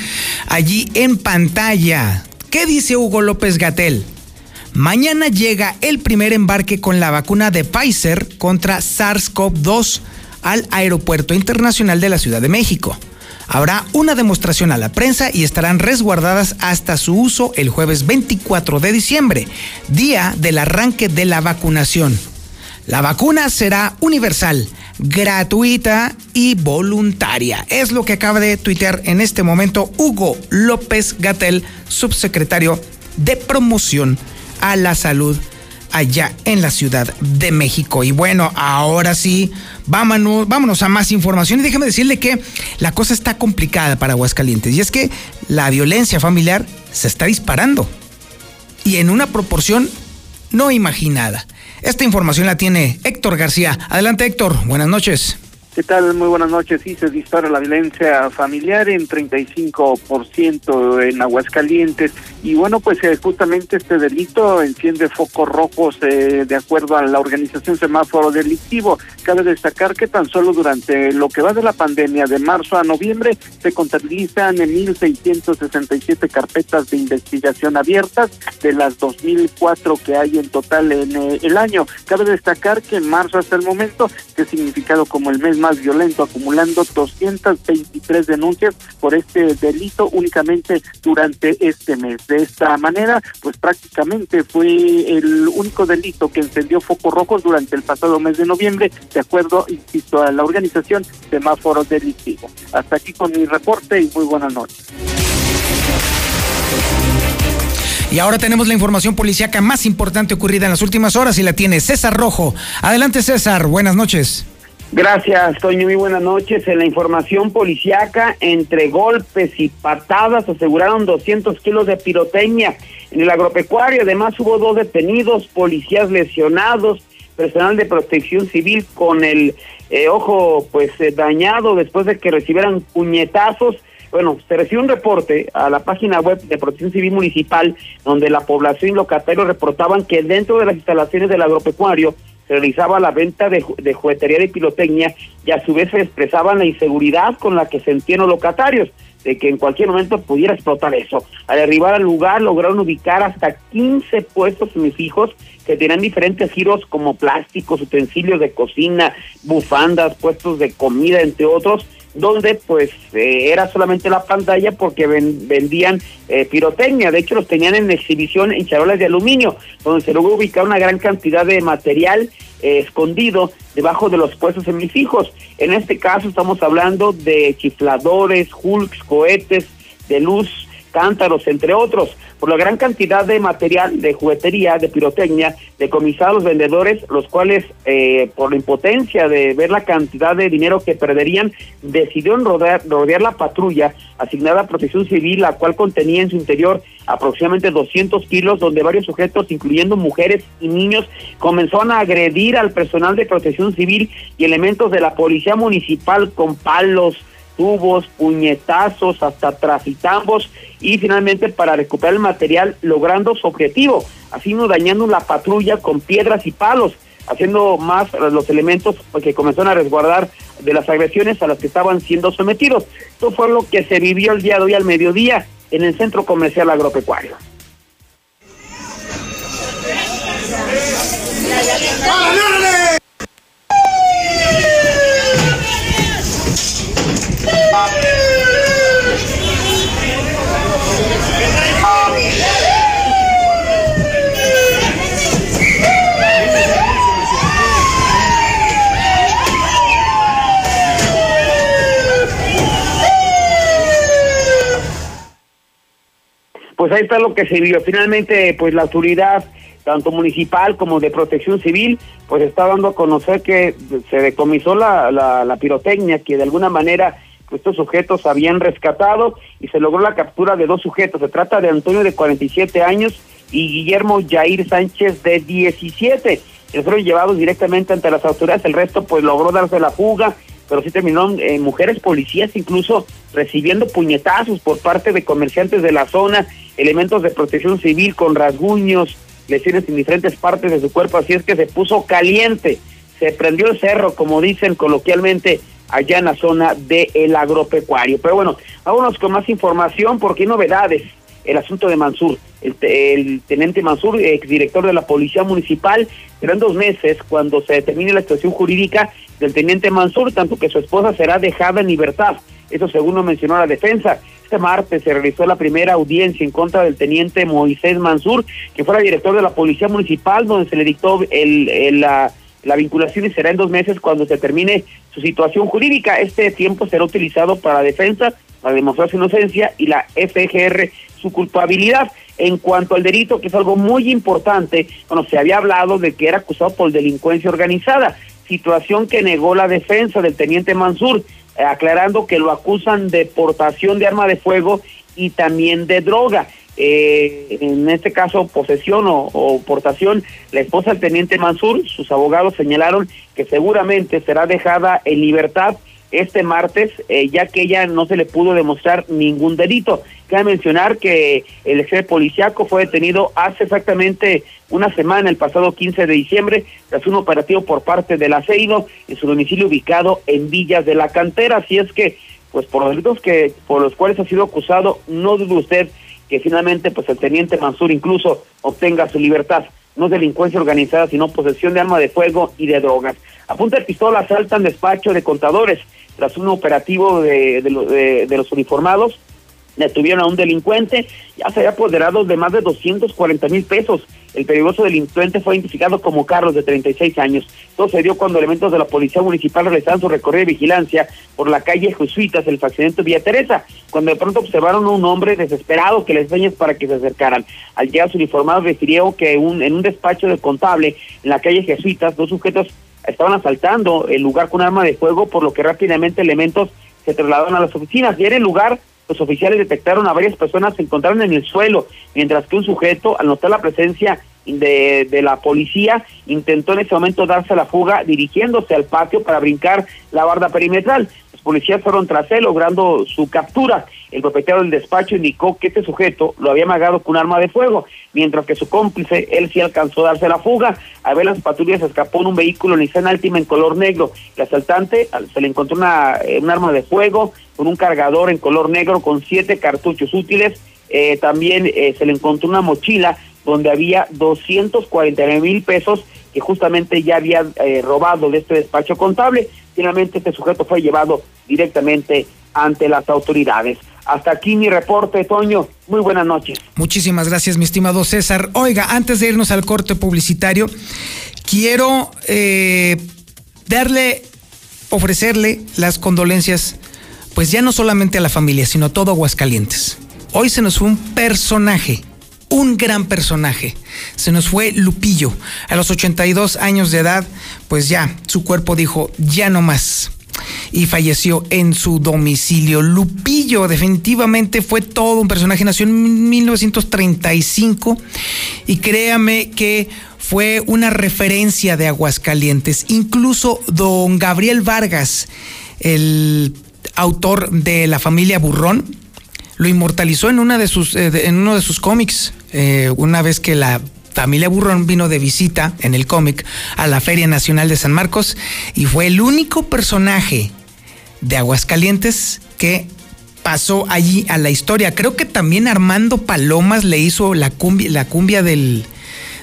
Speaker 1: allí en pantalla. ¿Qué dice Hugo López Gatel? Mañana llega el primer embarque con la vacuna de Pfizer contra SARS-CoV-2 al Aeropuerto Internacional de la Ciudad de México. Habrá una demostración a la prensa y estarán resguardadas hasta su uso el jueves 24 de diciembre, día del arranque de la vacunación. La vacuna será universal, gratuita y voluntaria. Es lo que acaba de tuitear en este momento Hugo López Gatel, subsecretario de promoción a la salud allá en la Ciudad de México. Y bueno, ahora sí, vámonos, vámonos a más información y déjeme decirle que la cosa está complicada para Aguascalientes y es que la violencia familiar se está disparando y en una proporción no imaginada. Esta información la tiene Héctor García. Adelante Héctor, buenas noches.
Speaker 10: ¿Qué tal? Muy buenas noches. Sí, se dispara la violencia familiar en 35% en Aguascalientes. Y bueno, pues eh, justamente este delito enciende focos rojos eh, de acuerdo a la organización Semáforo Delictivo. Cabe destacar que tan solo durante lo que va de la pandemia, de marzo a noviembre, se contabilizan 1.667 carpetas de investigación abiertas de las 2.004 que hay en total en eh, el año. Cabe destacar que en marzo hasta el momento, que ha significado como el mes más violento, acumulando 223 denuncias por este delito únicamente durante este mes. De esta manera, pues prácticamente fue el único delito que encendió focos rojos durante el pasado mes de noviembre, de acuerdo, insisto, a la organización Semáforo Delictivo. Hasta aquí con mi reporte y muy buenas noches.
Speaker 1: Y ahora tenemos la información policíaca más importante ocurrida en las últimas horas y la tiene César Rojo. Adelante César, buenas noches.
Speaker 3: Gracias, Toño. Muy buenas noches. En la información policiaca, entre golpes y patadas, aseguraron 200 kilos de pirotecnia. En el agropecuario, además, hubo dos detenidos, policías lesionados, personal de protección civil con el eh, ojo pues eh, dañado después de que recibieran puñetazos. Bueno, se recibió un reporte a la página web de Protección Civil Municipal, donde la población y locatarios reportaban que dentro de las instalaciones del agropecuario realizaba la venta de, de juguetería de pirotecnia y a su vez se expresaba la inseguridad con la que sentían los locatarios de que en cualquier momento pudiera explotar eso. Al arribar al lugar lograron ubicar hasta 15 puestos semifijos que tenían diferentes giros como plásticos, utensilios de cocina, bufandas, puestos de comida, entre otros, donde pues eh, era solamente la pantalla porque vendían eh, pirotecnia, de hecho los tenían en exhibición en charolas de aluminio, donde se logró ubicar una gran cantidad de material eh, escondido debajo de los puestos semifijos. En este caso estamos hablando de chifladores, hulks, cohetes de luz, cántaros, entre otros. Por la gran cantidad de material de juguetería, de pirotecnia, decomisados los vendedores, los cuales, eh, por la impotencia de ver la cantidad de dinero que perderían, decidieron rodear, rodear la patrulla asignada a Protección Civil, la cual contenía en su interior aproximadamente 200 kilos, donde varios sujetos, incluyendo mujeres y niños, comenzaron a agredir al personal de Protección Civil y elementos de la Policía Municipal con palos, tubos, puñetazos, hasta trafitambos y finalmente para recuperar el material logrando su objetivo, así no dañando la patrulla con piedras y palos, haciendo más los elementos que comenzaron a resguardar de las agresiones a las que estaban siendo sometidos. Esto fue lo que se vivió el día de hoy al mediodía en el centro comercial agropecuario. Pues ahí está lo que se vio. Finalmente, pues la autoridad tanto municipal como de protección civil, pues está dando a conocer que se decomisó la, la, la pirotecnia que de alguna manera estos sujetos habían rescatado y se logró la captura de dos sujetos. Se trata de Antonio de 47 años y Guillermo Jair Sánchez de 17. Que fueron llevados directamente ante las autoridades, el resto pues logró darse la fuga, pero sí terminaron eh, mujeres policías incluso recibiendo puñetazos por parte de comerciantes de la zona, elementos de protección civil con rasguños, lesiones en diferentes partes de su cuerpo, así es que se puso caliente, se prendió el cerro, como dicen coloquialmente allá en la zona del agropecuario. Pero bueno, vámonos con más información porque hay novedades. El asunto de Mansur, el, el teniente Mansur, exdirector de la Policía Municipal, serán dos meses cuando se determine la situación jurídica del teniente Mansur, tanto que su esposa será dejada en libertad. Eso según lo mencionó la defensa. Este martes se realizó la primera audiencia en contra del teniente Moisés Mansur, que fuera director de la Policía Municipal, donde se le dictó el, la la vinculación y será en dos meses cuando se termine su situación jurídica. Este tiempo será utilizado para defensa, para demostrar su inocencia y la FGR su culpabilidad. En cuanto al delito, que es algo muy importante, bueno, se había hablado de que era acusado por delincuencia organizada, situación que negó la defensa del teniente Mansur, aclarando que lo acusan de portación de arma de fuego y también de droga. Eh, en este caso, posesión o, portación, la esposa del teniente Mansur, sus abogados señalaron que seguramente será dejada en libertad este martes, eh, ya que ella no se le pudo demostrar ningún delito. Cabe mencionar que el ex policiaco fue detenido hace exactamente una semana, el pasado 15 de diciembre, tras un operativo por parte del ASEIDO en su domicilio ubicado en Villas de la Cantera. Así es que, pues por los delitos que, por los cuales ha sido acusado, no dude usted que finalmente pues el teniente Mansur incluso obtenga su libertad. No delincuencia organizada, sino posesión de arma de fuego y de drogas. A punta de pistola asaltan despacho de contadores tras un operativo de, de, los uniformados detuvieron a un delincuente, ya se había apoderado de más de 240 mil pesos. El peligroso delincuente fue identificado como Carlos, de 36 años. Todo se dio cuando elementos de la Policía Municipal realizaban su recorrido de vigilancia por la calle Jesuitas, el accidente Villa Teresa, cuando de pronto observaron a un hombre desesperado que les señas para que se acercaran. Al llegar su uniformado refirió que un, en un despacho de contable en la calle Jesuitas, dos sujetos estaban asaltando el lugar con arma de fuego, por lo que rápidamente elementos se trasladaron a las oficinas. Y en el lugar, los oficiales detectaron a varias personas se encontraron en el suelo, mientras que un sujeto, al notar la presencia de, de, la policía, intentó en ese momento darse la fuga dirigiéndose al patio para brincar la barda perimetral. Policías fueron tras él, logrando su captura. El propietario del despacho indicó que este sujeto lo había amagado con un arma de fuego, mientras que su cómplice, él sí alcanzó a darse la fuga. A ver, las patrullas escapó en un vehículo Nissan Altima en color negro. El asaltante se le encontró una, eh, un arma de fuego con un cargador en color negro con siete cartuchos útiles. Eh, también eh, se le encontró una mochila donde había 249 mil pesos que justamente ya había robado de este despacho contable. Finalmente este sujeto fue llevado directamente ante las autoridades. Hasta aquí mi reporte, Toño. Muy buenas noches.
Speaker 1: Muchísimas gracias, mi estimado César. Oiga, antes de irnos al corte publicitario, quiero eh, darle, ofrecerle las condolencias, pues ya no solamente a la familia, sino a todo Aguascalientes. Hoy se nos fue un personaje, un gran personaje. Se nos fue Lupillo. A los 82 años de edad, pues ya, su cuerpo dijo, ya no más y falleció en su domicilio. Lupillo definitivamente fue todo un personaje, nació en 1935 y créame que fue una referencia de Aguascalientes. Incluso don Gabriel Vargas, el autor de La familia Burrón, lo inmortalizó en, una de sus, eh, en uno de sus cómics, eh, una vez que la familia Burrón vino de visita en el cómic a la Feria Nacional de San Marcos y fue el único personaje de Aguascalientes que pasó allí a la historia. Creo que también Armando Palomas le hizo la cumbia, la cumbia del,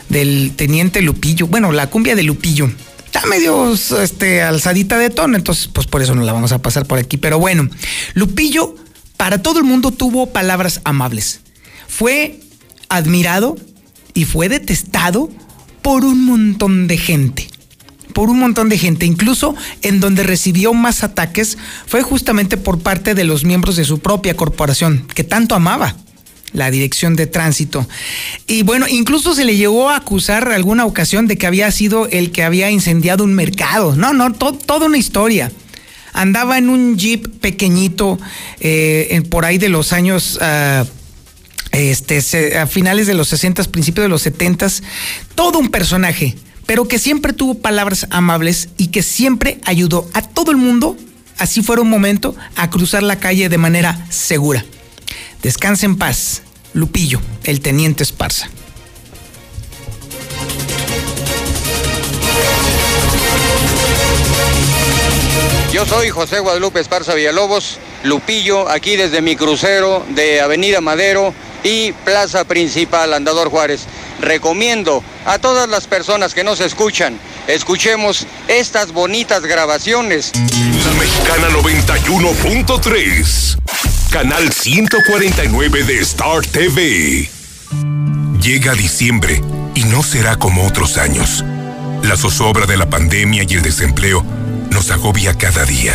Speaker 1: del teniente Lupillo. Bueno, la cumbia de Lupillo. Está medio este, alzadita de tono, entonces pues por eso no la vamos a pasar por aquí. Pero bueno, Lupillo para todo el mundo tuvo palabras amables. Fue admirado y fue detestado por un montón de gente por un montón de gente, incluso en donde recibió más ataques fue justamente por parte de los miembros de su propia corporación, que tanto amaba la dirección de tránsito. Y bueno, incluso se le llegó a acusar alguna ocasión de que había sido el que había incendiado un mercado. No, no, toda una historia. Andaba en un jeep pequeñito eh, por ahí de los años... Ah, este, a finales de los 60, principios de los 70, todo un personaje pero que siempre tuvo palabras amables y que siempre ayudó a todo el mundo, así fuera un momento, a cruzar la calle de manera segura. Descanse en paz, Lupillo, el teniente Esparza.
Speaker 41: Yo soy José Guadalupe Esparza Villalobos, Lupillo, aquí desde mi crucero de Avenida Madero y Plaza Principal Andador Juárez recomiendo a todas las personas que nos escuchan, escuchemos estas bonitas grabaciones.
Speaker 25: La Mexicana 91.3, canal 149 de Star TV. Llega diciembre y no será como otros años
Speaker 42: La zozobra de la pandemia y el desempleo nos agobia cada día.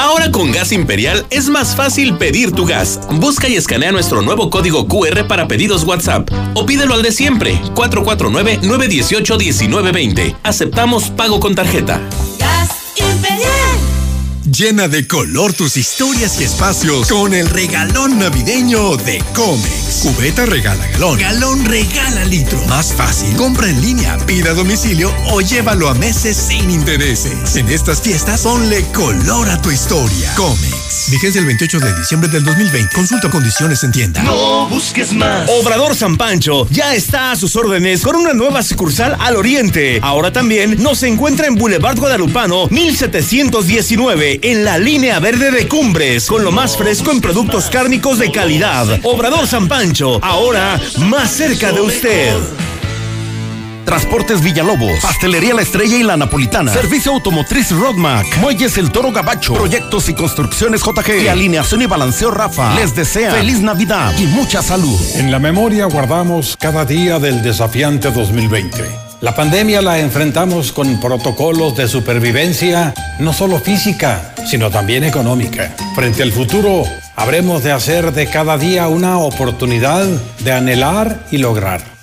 Speaker 43: Ahora con Gas Imperial es más fácil pedir tu gas. Busca y escanea nuestro nuevo código QR para pedidos WhatsApp o pídelo al de siempre, 449-918-1920. Aceptamos pago con tarjeta.
Speaker 37: Gas Imperial.
Speaker 27: Llena de color tus historias y espacios con el regalón navideño de Comex. Cubeta regala galón. Galón regala litro. Más fácil. Compra en línea, pida a domicilio o llévalo a meses sin intereses. En estas fiestas, ponle color a tu historia. Comex. Vigencia el 28 de diciembre del 2020. Consulta condiciones en tienda.
Speaker 44: No busques más. Obrador San Pancho ya está a sus órdenes con una nueva sucursal al oriente. Ahora también nos encuentra en Boulevard Guadalupano 1719 en la línea verde de Cumbres con lo más fresco en productos cárnicos de calidad. Obrador San Pancho, ahora más cerca de usted.
Speaker 45: Transportes Villalobos, Pastelería La Estrella y La Napolitana, Servicio Automotriz Rodmac, Muelles El Toro Gabacho, Proyectos y Construcciones JG y Alineación y Balanceo Rafa. Les desea feliz Navidad y mucha salud.
Speaker 29: En la memoria guardamos cada día del desafiante 2020. La pandemia la enfrentamos con protocolos de supervivencia, no solo física, sino también económica. Frente al futuro, habremos de hacer de cada día una oportunidad de anhelar y lograr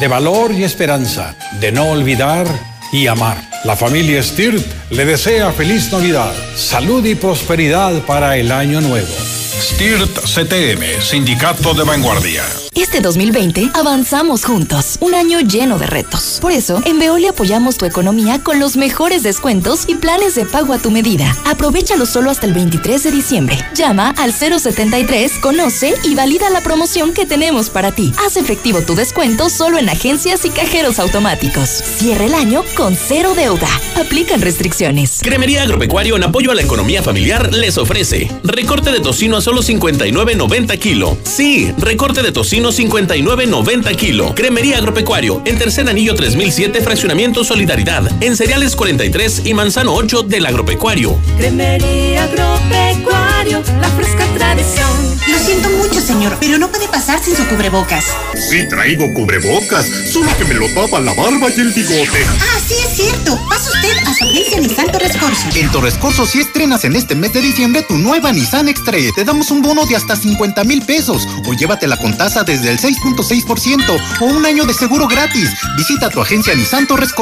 Speaker 29: de valor y esperanza, de no olvidar y amar. La familia Stirt le desea feliz Navidad, salud y prosperidad para el año nuevo.
Speaker 46: STIRT CTM, Sindicato de Vanguardia.
Speaker 34: Este 2020 avanzamos juntos, un año lleno de retos. Por eso, en Veolia apoyamos tu economía con los mejores descuentos y planes de pago a tu medida. Aprovechalo solo hasta el 23 de diciembre. Llama al 073, conoce y valida la promoción que tenemos para ti. Haz efectivo tu descuento solo en agencias y cajeros automáticos. Cierra el año con cero deuda. Aplican restricciones.
Speaker 43: Cremería Agropecuario en apoyo a la economía familiar les ofrece recorte de tocino a solo 59.90 kilo. Sí, recorte de tocino 59.90 kilo. Cremería Agropecuario en Tercer Anillo 3007 Fraccionamiento Solidaridad en Cereales 43 y Manzano 8 del Agropecuario.
Speaker 37: Cremería Agropecuario, la fresca tradición.
Speaker 47: Lo siento mucho, señor, pero no puede pasar sin su cubrebocas.
Speaker 25: Sí traigo cubrebocas, solo que me lo tapa la barba y el bigote.
Speaker 47: Ah, sí es cierto. Pasa usted a su agencia Nissan Torres Corso.
Speaker 48: En Torres Corso si estrenas en este mes de diciembre tu nueva Nissan X-Trail. Te damos un bono de hasta 50 mil pesos o llévatela con tasa desde el 6.6% o un año de seguro gratis. Visita tu agencia Nissan Torres.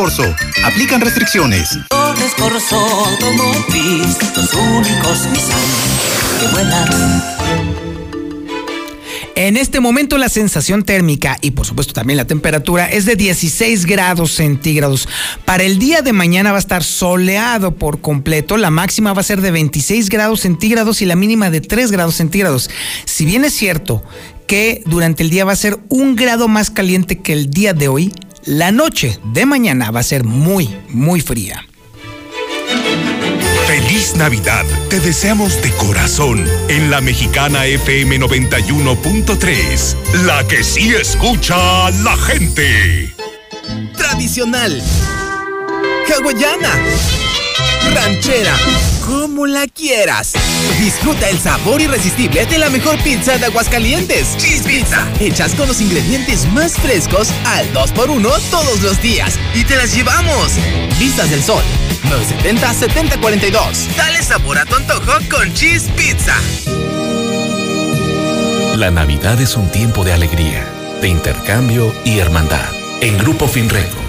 Speaker 48: Aplican restricciones.
Speaker 1: En este momento la sensación térmica y por supuesto también la temperatura es de 16 grados centígrados. Para el día de mañana va a estar soleado por completo. La máxima va a ser de 26 grados centígrados y la mínima de 3 grados centígrados. Si bien es cierto que durante el día va a ser un grado más caliente que el día de hoy, la noche de mañana va a ser muy, muy fría.
Speaker 42: Feliz Navidad. Te deseamos de corazón en la mexicana FM 91.3. La que sí escucha la gente.
Speaker 49: Tradicional. Hawaiana. Ranchera. Como la quieras. Disfruta el sabor irresistible de la mejor pizza de Aguascalientes. Cheese Pizza. Hechas con los ingredientes más frescos al 2x1 todos los días. Y te las llevamos. Vistas del Sol. 970-7042. Dale sabor a tu antojo con Cheese Pizza.
Speaker 30: La Navidad es un tiempo de alegría, de intercambio y hermandad. En Grupo Finreco,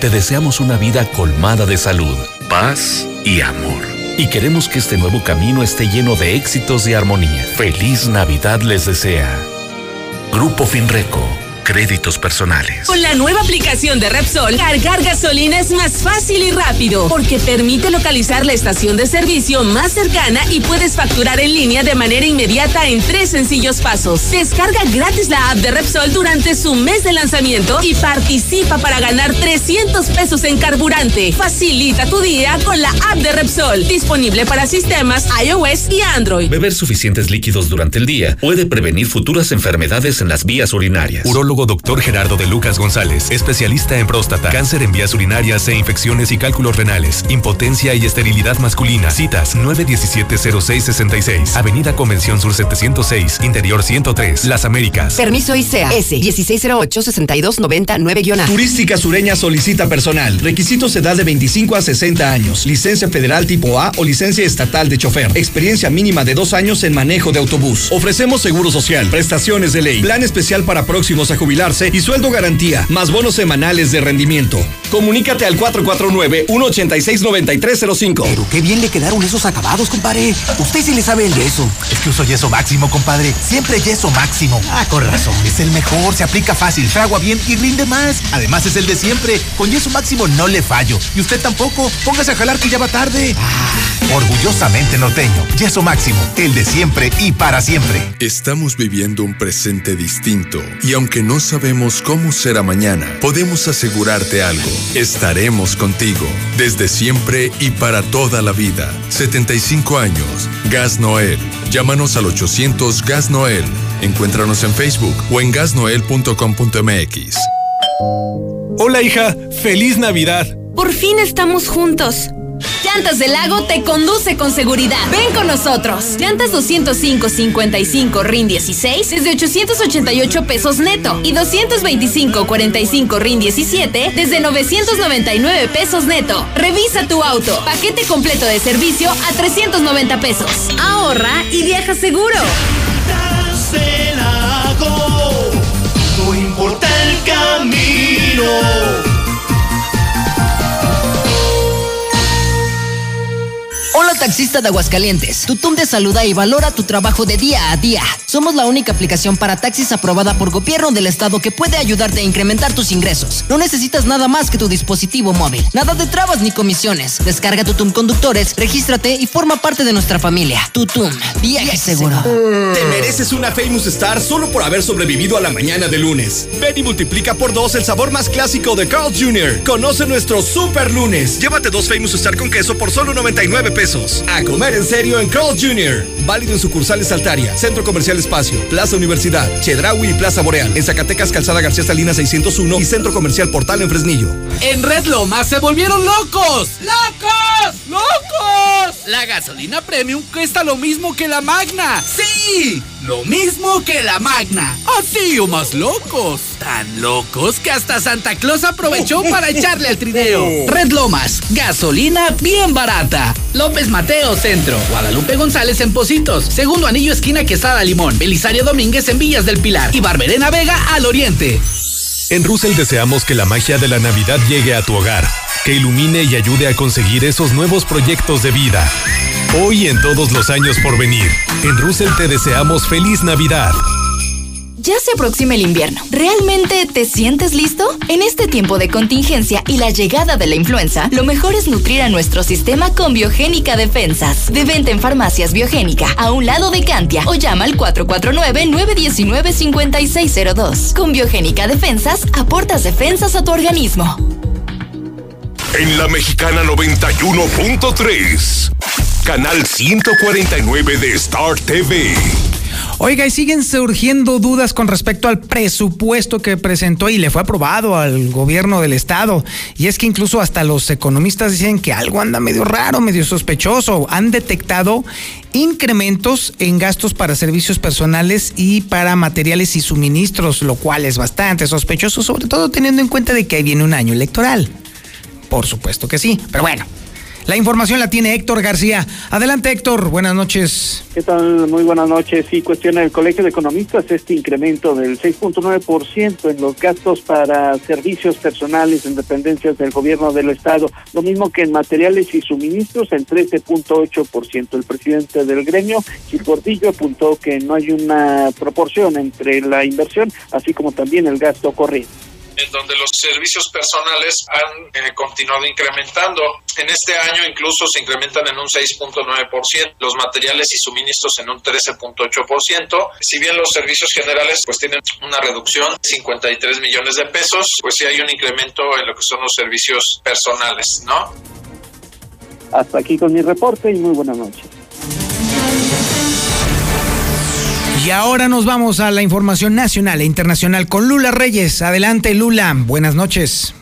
Speaker 30: te deseamos una vida colmada de salud, paz y amor. Y queremos que este nuevo camino esté lleno de éxitos y armonía. Feliz Navidad les desea. Grupo Finreco, créditos personales.
Speaker 50: Con la nueva aplicación de Repsol, cargar gasolina es más fácil y rápido porque permite localizar la estación de servicio más cercana y puedes facturar en línea de manera inmediata en tres sencillos pasos. Descarga gratis la app de Repsol durante su mes de lanzamiento y participa para ganar 300 pesos en carburante. Facilita tu día con la app de Repsol, disponible para sistemas iOS y Android.
Speaker 30: Beber suficientes líquidos durante el día puede prevenir futuras enfermedades en las vías urinarias.
Speaker 28: Urólogo Dr. Gerardo de Lucas González, especialista en próstata, cáncer en vías urinarias e infecciones y cálculos renales, impotencia y esterilidad masculina. Citas 917-0666, Avenida Convención Sur 706, Interior 103, Las Américas.
Speaker 18: Permiso ICEA S 1608-6299-A.
Speaker 23: Turística Sureña solicita personal. Requisitos edad de 25 a 60 años. Licencia federal tipo A o licencia estatal de chofer. Experiencia mínima de dos años en manejo de autobús. Ofrecemos seguro social, prestaciones de ley, plan especial para próximos a jubilarse y sueldo garantía, más bonos semanales de rendimiento. Comunícate al 449-186-9305.
Speaker 51: Pero qué bien le quedaron esos acabados, compadre. Usted sí le sabe el yeso.
Speaker 27: Es que uso yeso máximo, compadre. Siempre yeso máximo.
Speaker 51: Ah, con razón.
Speaker 27: Es el mejor, se aplica fácil, fragua bien y rinde más. Además es el de siempre. Con yeso máximo no le fallo. Y usted tampoco. Póngase a jalar que ya va tarde. Ah, orgullosamente norteño. Yeso máximo. El de siempre y para siempre.
Speaker 52: Estamos viviendo un presente distinto. Y aunque no sabemos cómo será mañana, podemos asegurarte algo. Estaremos contigo. Desde siempre y para toda la vida. 75 años. Gas Noel. Llámanos al 800 Gas Noel. Encuéntranos en Facebook o en gasnoel.com.mx.
Speaker 53: Hola hija, feliz Navidad.
Speaker 54: Por fin estamos juntos. Llantas del Lago te conduce con seguridad. Ven con nosotros. Llantas 205-55 RIN 16 desde 888 pesos neto y 225-45 RIN 17 desde 999 pesos neto. Revisa tu auto. Paquete completo de servicio a 390 pesos. Ahorra y viaja seguro.
Speaker 55: del Lago, no importa el camino.
Speaker 26: Hola taxista de Aguascalientes. Tutum te saluda y valora tu trabajo de día a día. Somos la única aplicación para taxis aprobada por gobierno del estado que puede ayudarte a incrementar tus ingresos. No necesitas nada más que tu dispositivo móvil. Nada de trabas ni comisiones. Descarga Tutum Conductores, regístrate y forma parte de nuestra familia. Tutum, viaje seguro.
Speaker 23: Te mereces una Famous Star solo por haber sobrevivido a la mañana de lunes. Ven y multiplica por dos el sabor más clásico de Carl Jr. Conoce nuestro Super Lunes. Llévate dos Famous Star con queso por solo 99 pesos. A comer en serio en Carl Jr. Válido en sucursales Altaria, Centro Comercial Espacio, Plaza Universidad, Chedraui y Plaza Boreal. En Zacatecas, Calzada García Salinas 601 y Centro Comercial Portal en Fresnillo.
Speaker 19: En Red Lomas se volvieron locos. ¡Locos! ¡Locos! La gasolina premium cuesta lo mismo que la magna. ¡Sí! Lo mismo que la magna. Así o más locos. Tan locos que hasta Santa Claus aprovechó para echarle al trineo. Red Lomas, gasolina bien barata. López Mateo Centro. Guadalupe González en Positos. Segundo anillo esquina Quesada Limón. Belisario Domínguez en Villas del Pilar. Y Barberena Vega al Oriente.
Speaker 56: En Russell deseamos que la magia de la Navidad llegue a tu hogar, que ilumine y ayude a conseguir esos nuevos proyectos de vida. Hoy y en todos los años por venir, en Russell te deseamos feliz Navidad.
Speaker 34: Ya se aproxima el invierno. ¿Realmente te sientes listo? En este tiempo de contingencia y la llegada de la influenza, lo mejor es nutrir a nuestro sistema con Biogénica Defensas. De venta en farmacias Biogénica, a un lado de Cantia, o llama al 449-919-5602. Con Biogénica Defensas, aportas defensas a tu organismo.
Speaker 42: En la Mexicana 91.3, canal 149 de Star TV.
Speaker 1: Oiga, y siguen surgiendo dudas con respecto al presupuesto que presentó y le fue aprobado al gobierno del estado. Y es que incluso hasta los economistas dicen que algo anda medio raro, medio sospechoso. Han detectado incrementos en gastos para servicios personales y para materiales y suministros, lo cual es bastante sospechoso, sobre todo teniendo en cuenta de que ahí viene un año electoral. Por supuesto que sí, pero bueno. La información la tiene Héctor García. Adelante Héctor, buenas noches.
Speaker 5: ¿Qué tal? Muy buenas noches. Sí, cuestiona el Colegio de Economistas este incremento del 6.9% en los gastos para servicios personales en dependencias del gobierno del Estado, lo mismo que en materiales y suministros en 13.8%. El presidente del gremio, Gil Gordillo, apuntó que no hay una proporción entre la inversión, así como también el gasto corriente
Speaker 57: en donde los servicios personales han eh, continuado incrementando. En este año incluso se incrementan en un 6.9%, los materiales y suministros en un 13.8%. Si bien los servicios generales pues tienen una reducción, 53 millones de pesos, pues sí hay un incremento en lo que son los servicios personales, ¿no?
Speaker 5: Hasta aquí con mi reporte y muy buenas noches.
Speaker 1: Y ahora nos vamos a la información nacional e internacional con Lula Reyes. Adelante, Lula. Buenas noches.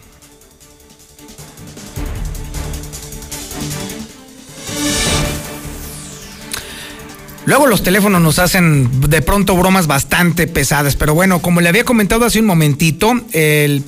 Speaker 1: Luego los teléfonos nos hacen de pronto bromas bastante pesadas, pero bueno, como le había comentado hace un momentito, el,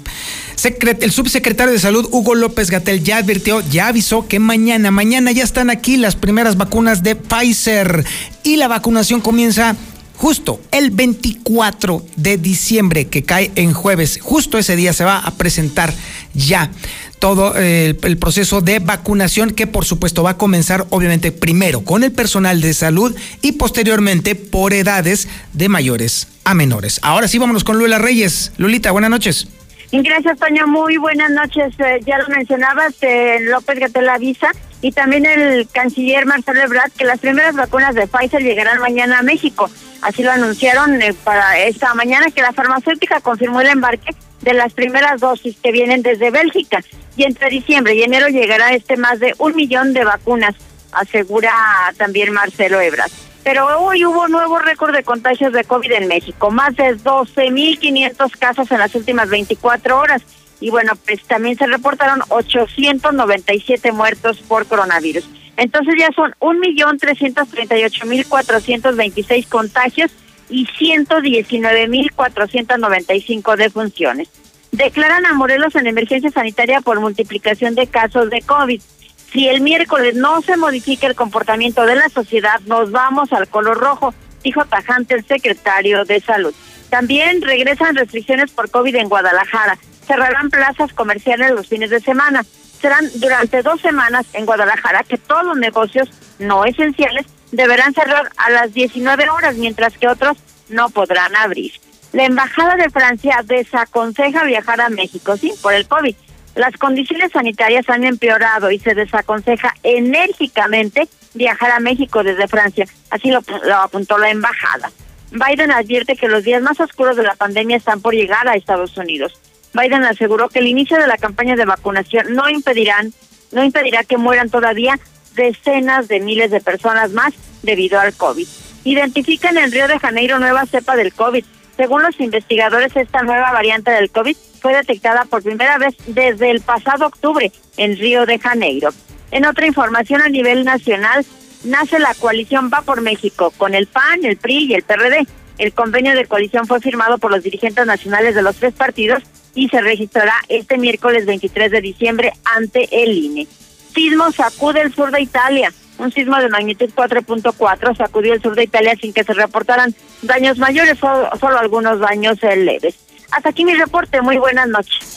Speaker 1: subsecretario de Salud, Hugo López Gatel, ya advirtió, ya avisó que mañana, mañana ya están aquí las primeras vacunas de Pfizer y la vacunación comienza justo el 24 de diciembre, que cae en jueves, justo ese día se va a presentar ya todo eh, el, proceso de vacunación que por supuesto va a comenzar obviamente primero con el personal de salud y posteriormente por edades de mayores a menores. Ahora sí, vámonos con Lula Reyes. Lulita, buenas noches.
Speaker 4: Gracias, Toño. Muy buenas noches. Eh, ya lo mencionabas, eh, López Gatel avisa y también el canciller Marcelo Ebrard que las primeras vacunas de Pfizer llegarán mañana a México. Así lo anunciaron eh, para esta mañana que la farmacéutica confirmó el embarque de las primeras dosis que vienen desde Bélgica y entre diciembre y enero llegará este más de un millón de vacunas, asegura también Marcelo Ebrard. Pero hoy hubo nuevo récord de contagios de COVID en México, más de 12.500 casos en las últimas 24 horas. Y bueno, pues también se reportaron 897 muertos por coronavirus. Entonces ya son 1.338.426 contagios y 119.495 defunciones. Declaran a Morelos en emergencia sanitaria por multiplicación de casos de COVID si el miércoles no se modifica el comportamiento de la sociedad, nos vamos al color rojo, dijo tajante el secretario de Salud. También regresan restricciones por COVID en Guadalajara. Cerrarán plazas comerciales los fines de semana. Serán durante dos semanas en Guadalajara que todos los negocios no esenciales deberán cerrar a las 19 horas, mientras que otros no podrán abrir. La Embajada de Francia desaconseja viajar a México, sí, por el COVID. Las condiciones sanitarias han empeorado y se desaconseja enérgicamente viajar a México desde Francia. Así lo, apuntó la embajada. Biden advierte que los días más oscuros de la pandemia están por llegar a Estados Unidos. Biden aseguró que el inicio de la campaña de vacunación no impedirán, no impedirá que mueran todavía decenas de miles de personas más debido al COVID. Identifican en Río de Janeiro nueva cepa del COVID. Según los investigadores, esta nueva variante del COVID fue detectada por primera vez desde el pasado octubre en Río de Janeiro. En otra información a nivel nacional, nace la coalición Va por México con el PAN, el PRI y el PRD. El convenio de coalición fue firmado por los dirigentes nacionales de los tres partidos y se registrará este miércoles 23 de diciembre ante el INE. Sismo sacude el sur de Italia. Un sismo de magnitud 4.4 sacudió el sur de Italia sin que se reportaran daños mayores, solo, solo algunos daños leves. Hasta aquí mi reporte. Muy buenas noches.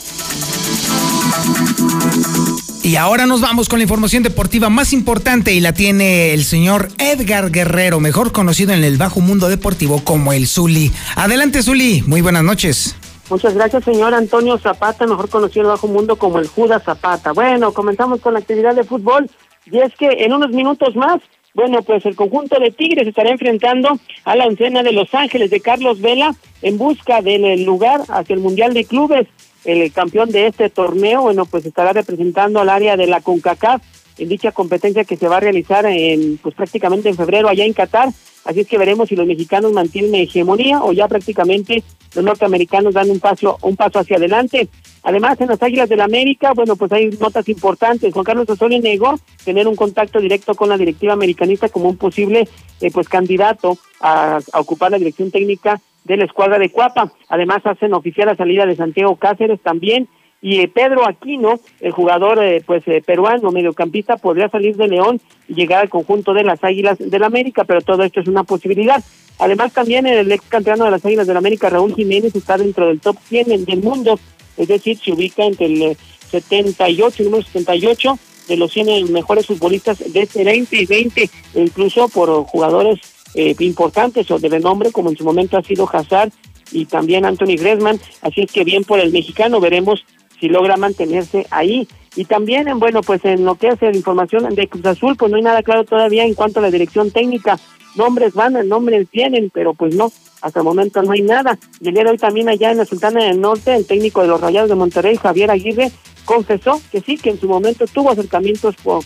Speaker 1: Y ahora nos vamos con la información deportiva más importante y la tiene el señor Edgar Guerrero, mejor conocido en el bajo mundo deportivo como el Zuli. Adelante Zuli, muy buenas noches.
Speaker 5: Muchas gracias, señor Antonio Zapata, mejor conocido en el bajo mundo como el Judas Zapata. Bueno, comenzamos con la actividad de fútbol y es que en unos minutos más bueno, pues el conjunto de Tigres estará enfrentando a la oncena de Los Ángeles de Carlos Vela en busca del lugar hacia el Mundial de Clubes. El campeón de este torneo, bueno, pues estará representando al área de la CONCACAF en dicha competencia que se va a realizar en, pues prácticamente en febrero allá en Qatar. Así es que veremos si los mexicanos mantienen hegemonía o ya prácticamente los norteamericanos dan un paso, un paso hacia adelante. Además, en las Águilas del América, bueno, pues hay notas importantes. Juan Carlos Osorio negó tener un contacto directo con la directiva americanista como un posible eh, pues candidato a, a, ocupar la dirección técnica de la escuadra de Cuapa. Además, hacen oficial la salida de Santiago Cáceres también y eh, Pedro Aquino, el jugador eh, pues eh, peruano, mediocampista, podría salir de León y llegar al conjunto de las Águilas del América, pero todo esto es una posibilidad. Además, también el ex campeón de las Águilas del América, Raúl Jiménez, está dentro del top 100 del mundo, es decir, se ubica entre el 78, número 78 de los 100 mejores futbolistas de este 2020, e incluso por jugadores importantes o de renombre, como en su momento ha sido Hazard y también Anthony Griezmann, así es que bien por el mexicano, veremos si logra mantenerse ahí. Y también, bueno, pues en lo que hace la información de Cruz Azul, pues no hay nada claro todavía en cuanto a la dirección técnica. Nombres van, nombres vienen, pero pues no, hasta el momento no hay nada. Y el día de hoy también allá en la Sultana del Norte, el técnico de los Rayados de Monterrey, Javier Aguirre, confesó que sí, que en su momento tuvo acercamientos con,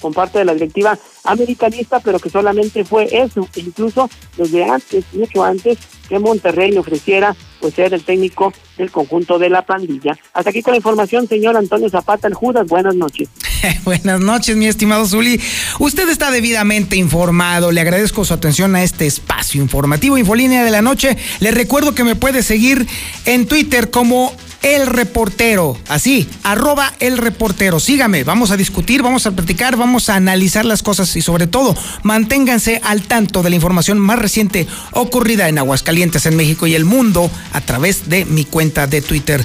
Speaker 5: con, parte de la directiva americanista, pero que solamente fue eso, incluso desde antes, mucho antes, que Monterrey le ofreciera pues ser el técnico del conjunto de la pandilla. Hasta aquí con la información, señor Antonio Zapata, el Judas, buenas noches.
Speaker 1: buenas noches, mi estimado Zuli. Usted está debidamente informado, le agradezco su atención a este espacio informativo, Infolínea de la Noche. Le recuerdo que me puede seguir en Twitter como el Reportero. Así, arroba El Reportero. Sígame, vamos a discutir, vamos a platicar, vamos a analizar las cosas y sobre todo manténganse al tanto de la información más reciente ocurrida en Aguascalientes, en México y el mundo a través de mi cuenta de Twitter.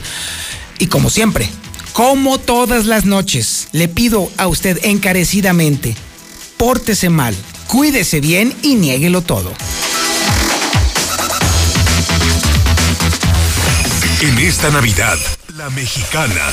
Speaker 1: Y como siempre, como todas las noches, le pido a usted encarecidamente, pórtese mal, cuídese bien y niéguelo todo.
Speaker 42: En esta Navidad, la mexicana